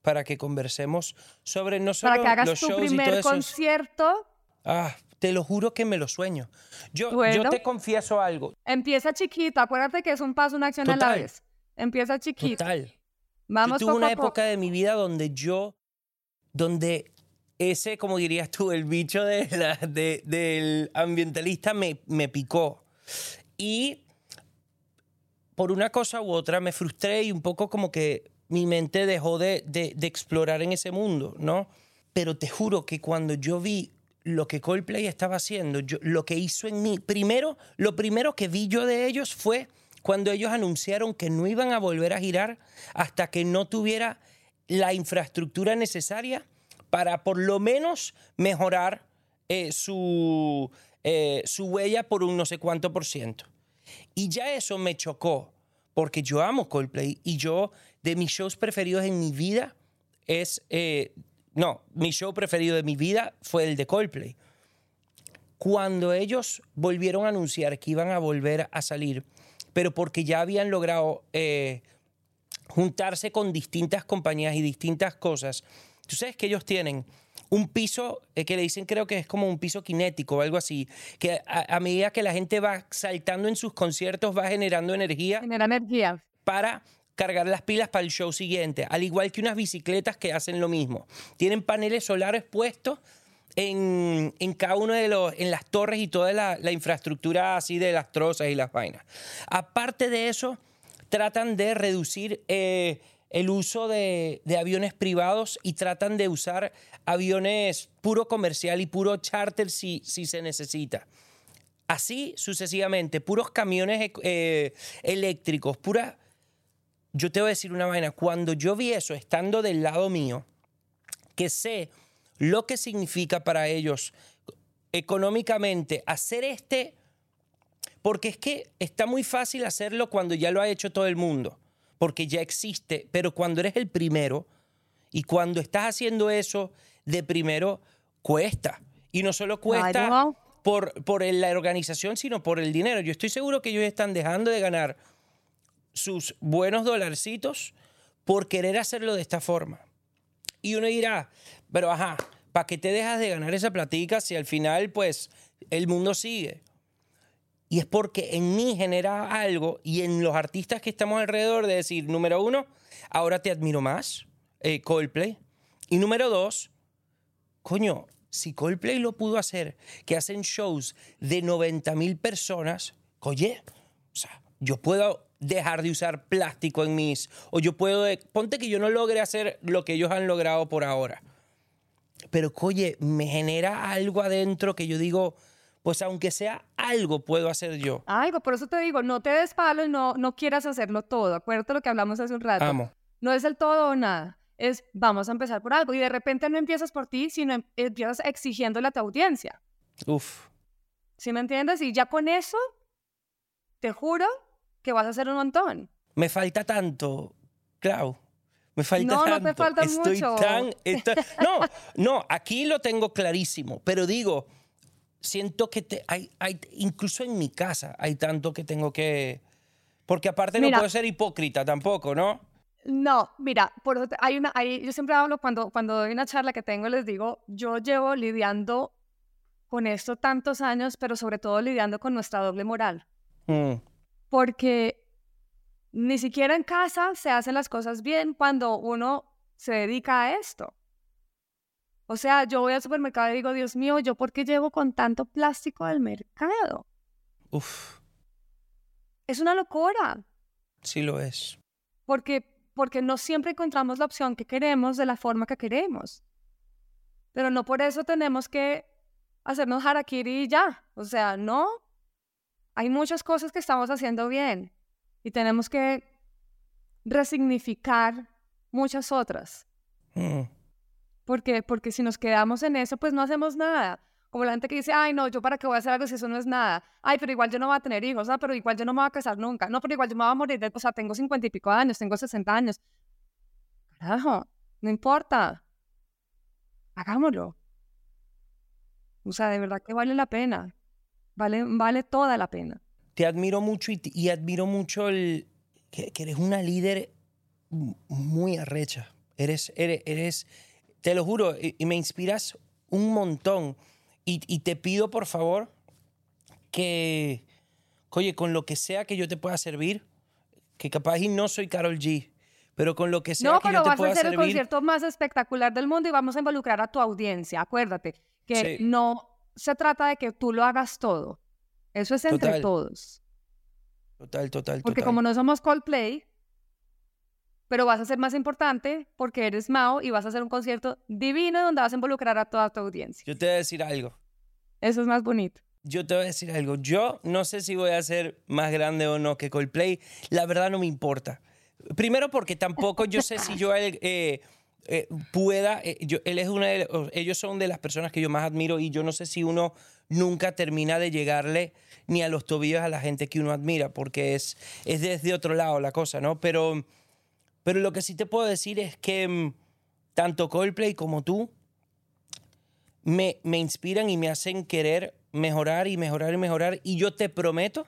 para que conversemos sobre no solo para que hagas los tu shows y primer todo eso. concierto, Ah, te lo juro que me lo sueño. Yo, yo Bueno. te confieso algo. empieza chiquito. Acuérdate que es un paso, una acción a la Total. vez. Empieza chiquito. Total. Vamos yo tuve poco una época de mi vida donde yo, donde ese, como dirías tú, el bicho de la- de- del ambientalista me, me picó. Y por una cosa u otra me frustré y un poco como que mi mente dejó de, de- explorar en ese mundo, ¿no? Pero te juro que cuando yo vi lo que Coldplay estaba haciendo, lo que hizo en mí, primero, lo primero que vi yo de ellos fue cuando ellos anunciaron que no iban a volver a girar hasta que no tuviera la infraestructura necesaria para por lo menos mejorar eh, su, eh, su huella por un no sé cuánto por ciento. Y ya eso me chocó, porque yo amo Coldplay y yo, de mis shows preferidos en mi vida, es... eh, no, mi show preferido de mi vida fue el de Coldplay. Cuando ellos volvieron a anunciar que iban a volver a salir, pero porque ya habían logrado eh, juntarse con distintas compañías y distintas cosas, tú sabes que ellos tienen un piso eh, que le dicen creo que es como un piso cinético o algo así, que a, a medida que la gente va saltando en sus conciertos va generando energía Genera energía. para cargar las pilas para el show siguiente, al igual que unas bicicletas que hacen lo mismo. Tienen paneles solares puestos en, en cada uno de los, en las torres y toda la, la infraestructura así de las trozas y las vainas. Aparte de eso, tratan de reducir eh, el uso de, de aviones privados y tratan de usar aviones puro comercial y puro charter si, si se necesita. Así sucesivamente, puros camiones eh, eléctricos, pura... Yo te voy a decir una vaina, cuando yo vi eso estando del lado mío, que sé lo que significa para ellos económicamente hacer este, porque es que está muy fácil hacerlo cuando ya lo ha hecho todo el mundo, porque ya existe, pero cuando eres el primero y cuando estás haciendo eso de primero, cuesta. Y no solo cuesta por, por la organización, sino por el dinero. Yo estoy seguro que ellos están dejando de ganar sus buenos dolarcitos por querer hacerlo de esta forma. Y uno dirá, pero ajá, ¿para qué te dejas de ganar esa platica si al final, pues, el mundo sigue? Y es porque en mí genera algo y en los artistas que estamos alrededor de decir, número uno, ahora te admiro más, eh, Coldplay. Y número dos, coño, si Coldplay lo pudo hacer, que hacen shows de 90 mil personas, oye, o sea, yo puedo dejar de usar plástico en mis, o yo puedo, ponte que yo no logre hacer lo que ellos han logrado por ahora. Pero, oye, me genera algo adentro que yo digo, pues aunque sea algo puedo hacer yo. Algo, por eso te digo, no te des palo y no, no quieras hacerlo todo. Acuérdate lo que hablamos hace un rato. Amo. No es el todo o nada. Es vamos a empezar por algo. Y de repente no empiezas por ti, sino em- empiezas exigiéndole a tu audiencia. Uf. ¿Sí me entiendes? Y ya con eso, te juro que vas a hacer un montón. Me falta tanto, Clau. Me falta No, no tanto. te falta estoy mucho. tan. estoy- No, no, aquí lo tengo clarísimo. Pero digo, siento que te, hay, hay, incluso en mi casa hay tanto que tengo que. Porque aparte no Mira. puedo ser hipócrita tampoco, ¿no? No, mira, por hay una, hay- yo siempre hablo cuando, cuando doy una charla que tengo, les digo, yo llevo lidiando con esto tantos años, pero sobre todo lidiando con nuestra doble moral. Mm, porque ni siquiera en casa se hacen las cosas bien cuando uno se dedica a esto. O sea, yo voy al supermercado y digo, Dios mío, ¿yo por qué llevo con tanto plástico al mercado? uf, Es una locura, sí lo es. porque, porque no siempre encontramos la opción que queremos de la forma que queremos. Pero no por eso tenemos que hacernos harakiri y ya. O sea, no. Hay muchas cosas que estamos haciendo bien y tenemos que resignificar muchas otras. Mm, Porque, porque si nos quedamos en eso, pues no hacemos nada. Como la gente que dice, ay, no, yo para qué voy a hacer algo si eso no es nada. Ay, pero igual yo no voy a tener hijos, ah, pero igual yo no me voy a casar nunca. No, pero igual yo me voy a morir, de, o sea, tengo cincuenta y pico años, tengo sesenta años. Carajo, no importa. Hagámoslo. O sea, de verdad que vale la pena. Vale, vale toda la pena. Te admiro mucho y, y admiro mucho el, que, que eres una líder muy arrecha. Eres, eres, eres, te lo juro, y, y me inspiras un montón. Y, y, te pido, por favor, que, oye, con lo que sea que yo te pueda servir, que capaz y no soy Carol G, pero con lo que sea no, que yo te pueda servir... No, pero vas a ser servir, el concierto más espectacular del mundo y vamos a involucrar a tu audiencia. Acuérdate que Sí. no se trata de que tú lo hagas todo. Eso es entre Total. todos. Total, total, Porque total. como no somos Coldplay, pero vas a ser más importante porque eres Mao y vas a hacer un concierto divino donde vas a involucrar a toda tu audiencia. Yo te voy a decir algo. Eso es más bonito. Yo te voy a decir algo. Yo no sé si voy a ser más grande o no que Coldplay. La verdad no me importa. Primero porque tampoco yo sé si yo eh, eh, pueda. eh, él es una de, ellos son de las personas que yo más admiro y yo no sé si uno nunca termina de llegarle ni a los tobillos a la gente que uno admira porque es, es desde otro lado la cosa, ¿no? Pero, pero lo que sí te puedo decir es que mm, tanto Coldplay como tú me, me inspiran y me hacen querer mejorar y mejorar y mejorar. Y yo te prometo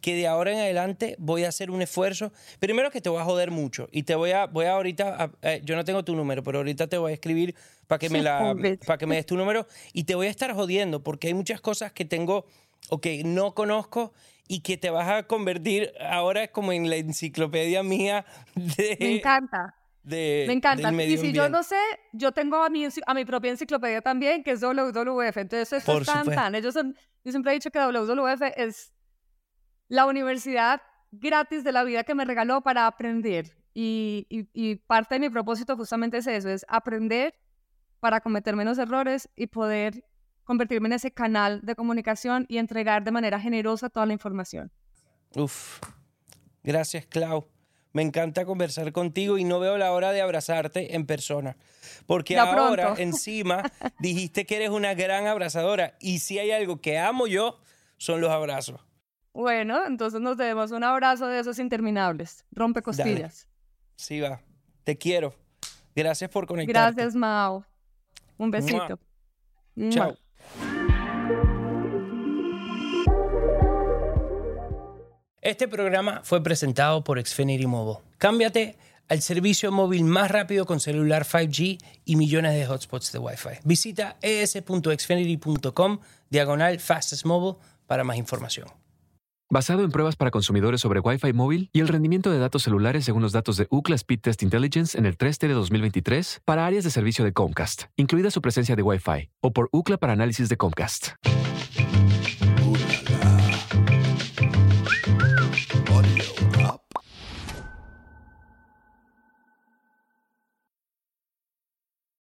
que de ahora en adelante voy a hacer un esfuerzo. Primero que te voy a joder mucho y te voy a, voy a ahorita, a- eh, yo no tengo tu número, pero ahorita te voy a escribir para que me la, para que me des tu número y te voy a estar jodiendo porque hay muchas cosas que tengo o que no conozco y que te vas a convertir ahora como en la enciclopedia mía de, Me encanta. de- Me encanta. Y si yo no sé, yo tengo a mi, a mi propia enciclopedia también, que es WWF. Entonces, Por es tan, tan. Ellos son, yo siempre he dicho que WWF es la universidad gratis de la vida que me regaló para aprender. Y, y- y parte de mi propósito justamente es eso, es aprender para cometer menos errores y poder convertirme en ese canal de comunicación y entregar de manera generosa toda la información. Uf, gracias Clau. Me encanta conversar contigo y no veo la hora de abrazarte en persona. Porque Ya ahora pronto. encima dijiste que eres una gran abrazadora y si hay algo que amo yo, son los abrazos. Bueno, entonces nos debemos un abrazo de esos interminables. Rompe Dale. costillas. Sí va. Te quiero. Gracias por conectarte. Gracias, Mao. Un besito. Mua. Chao. Este programa fue presentado por Xfinity Mobile. Cámbiate al servicio móvil más rápido con celular 5G y millones de hotspots de Wi-Fi. Visita es.xfinity.com diagonal fastest mobile para más información. Basado en pruebas para consumidores sobre Wi-Fi móvil y el rendimiento de datos celulares según los datos de UCLA Speed Test Intelligence en el 3T de 2023 para áreas de servicio de Comcast, incluida su presencia de Wi-Fi, o por UCLA para análisis de Comcast.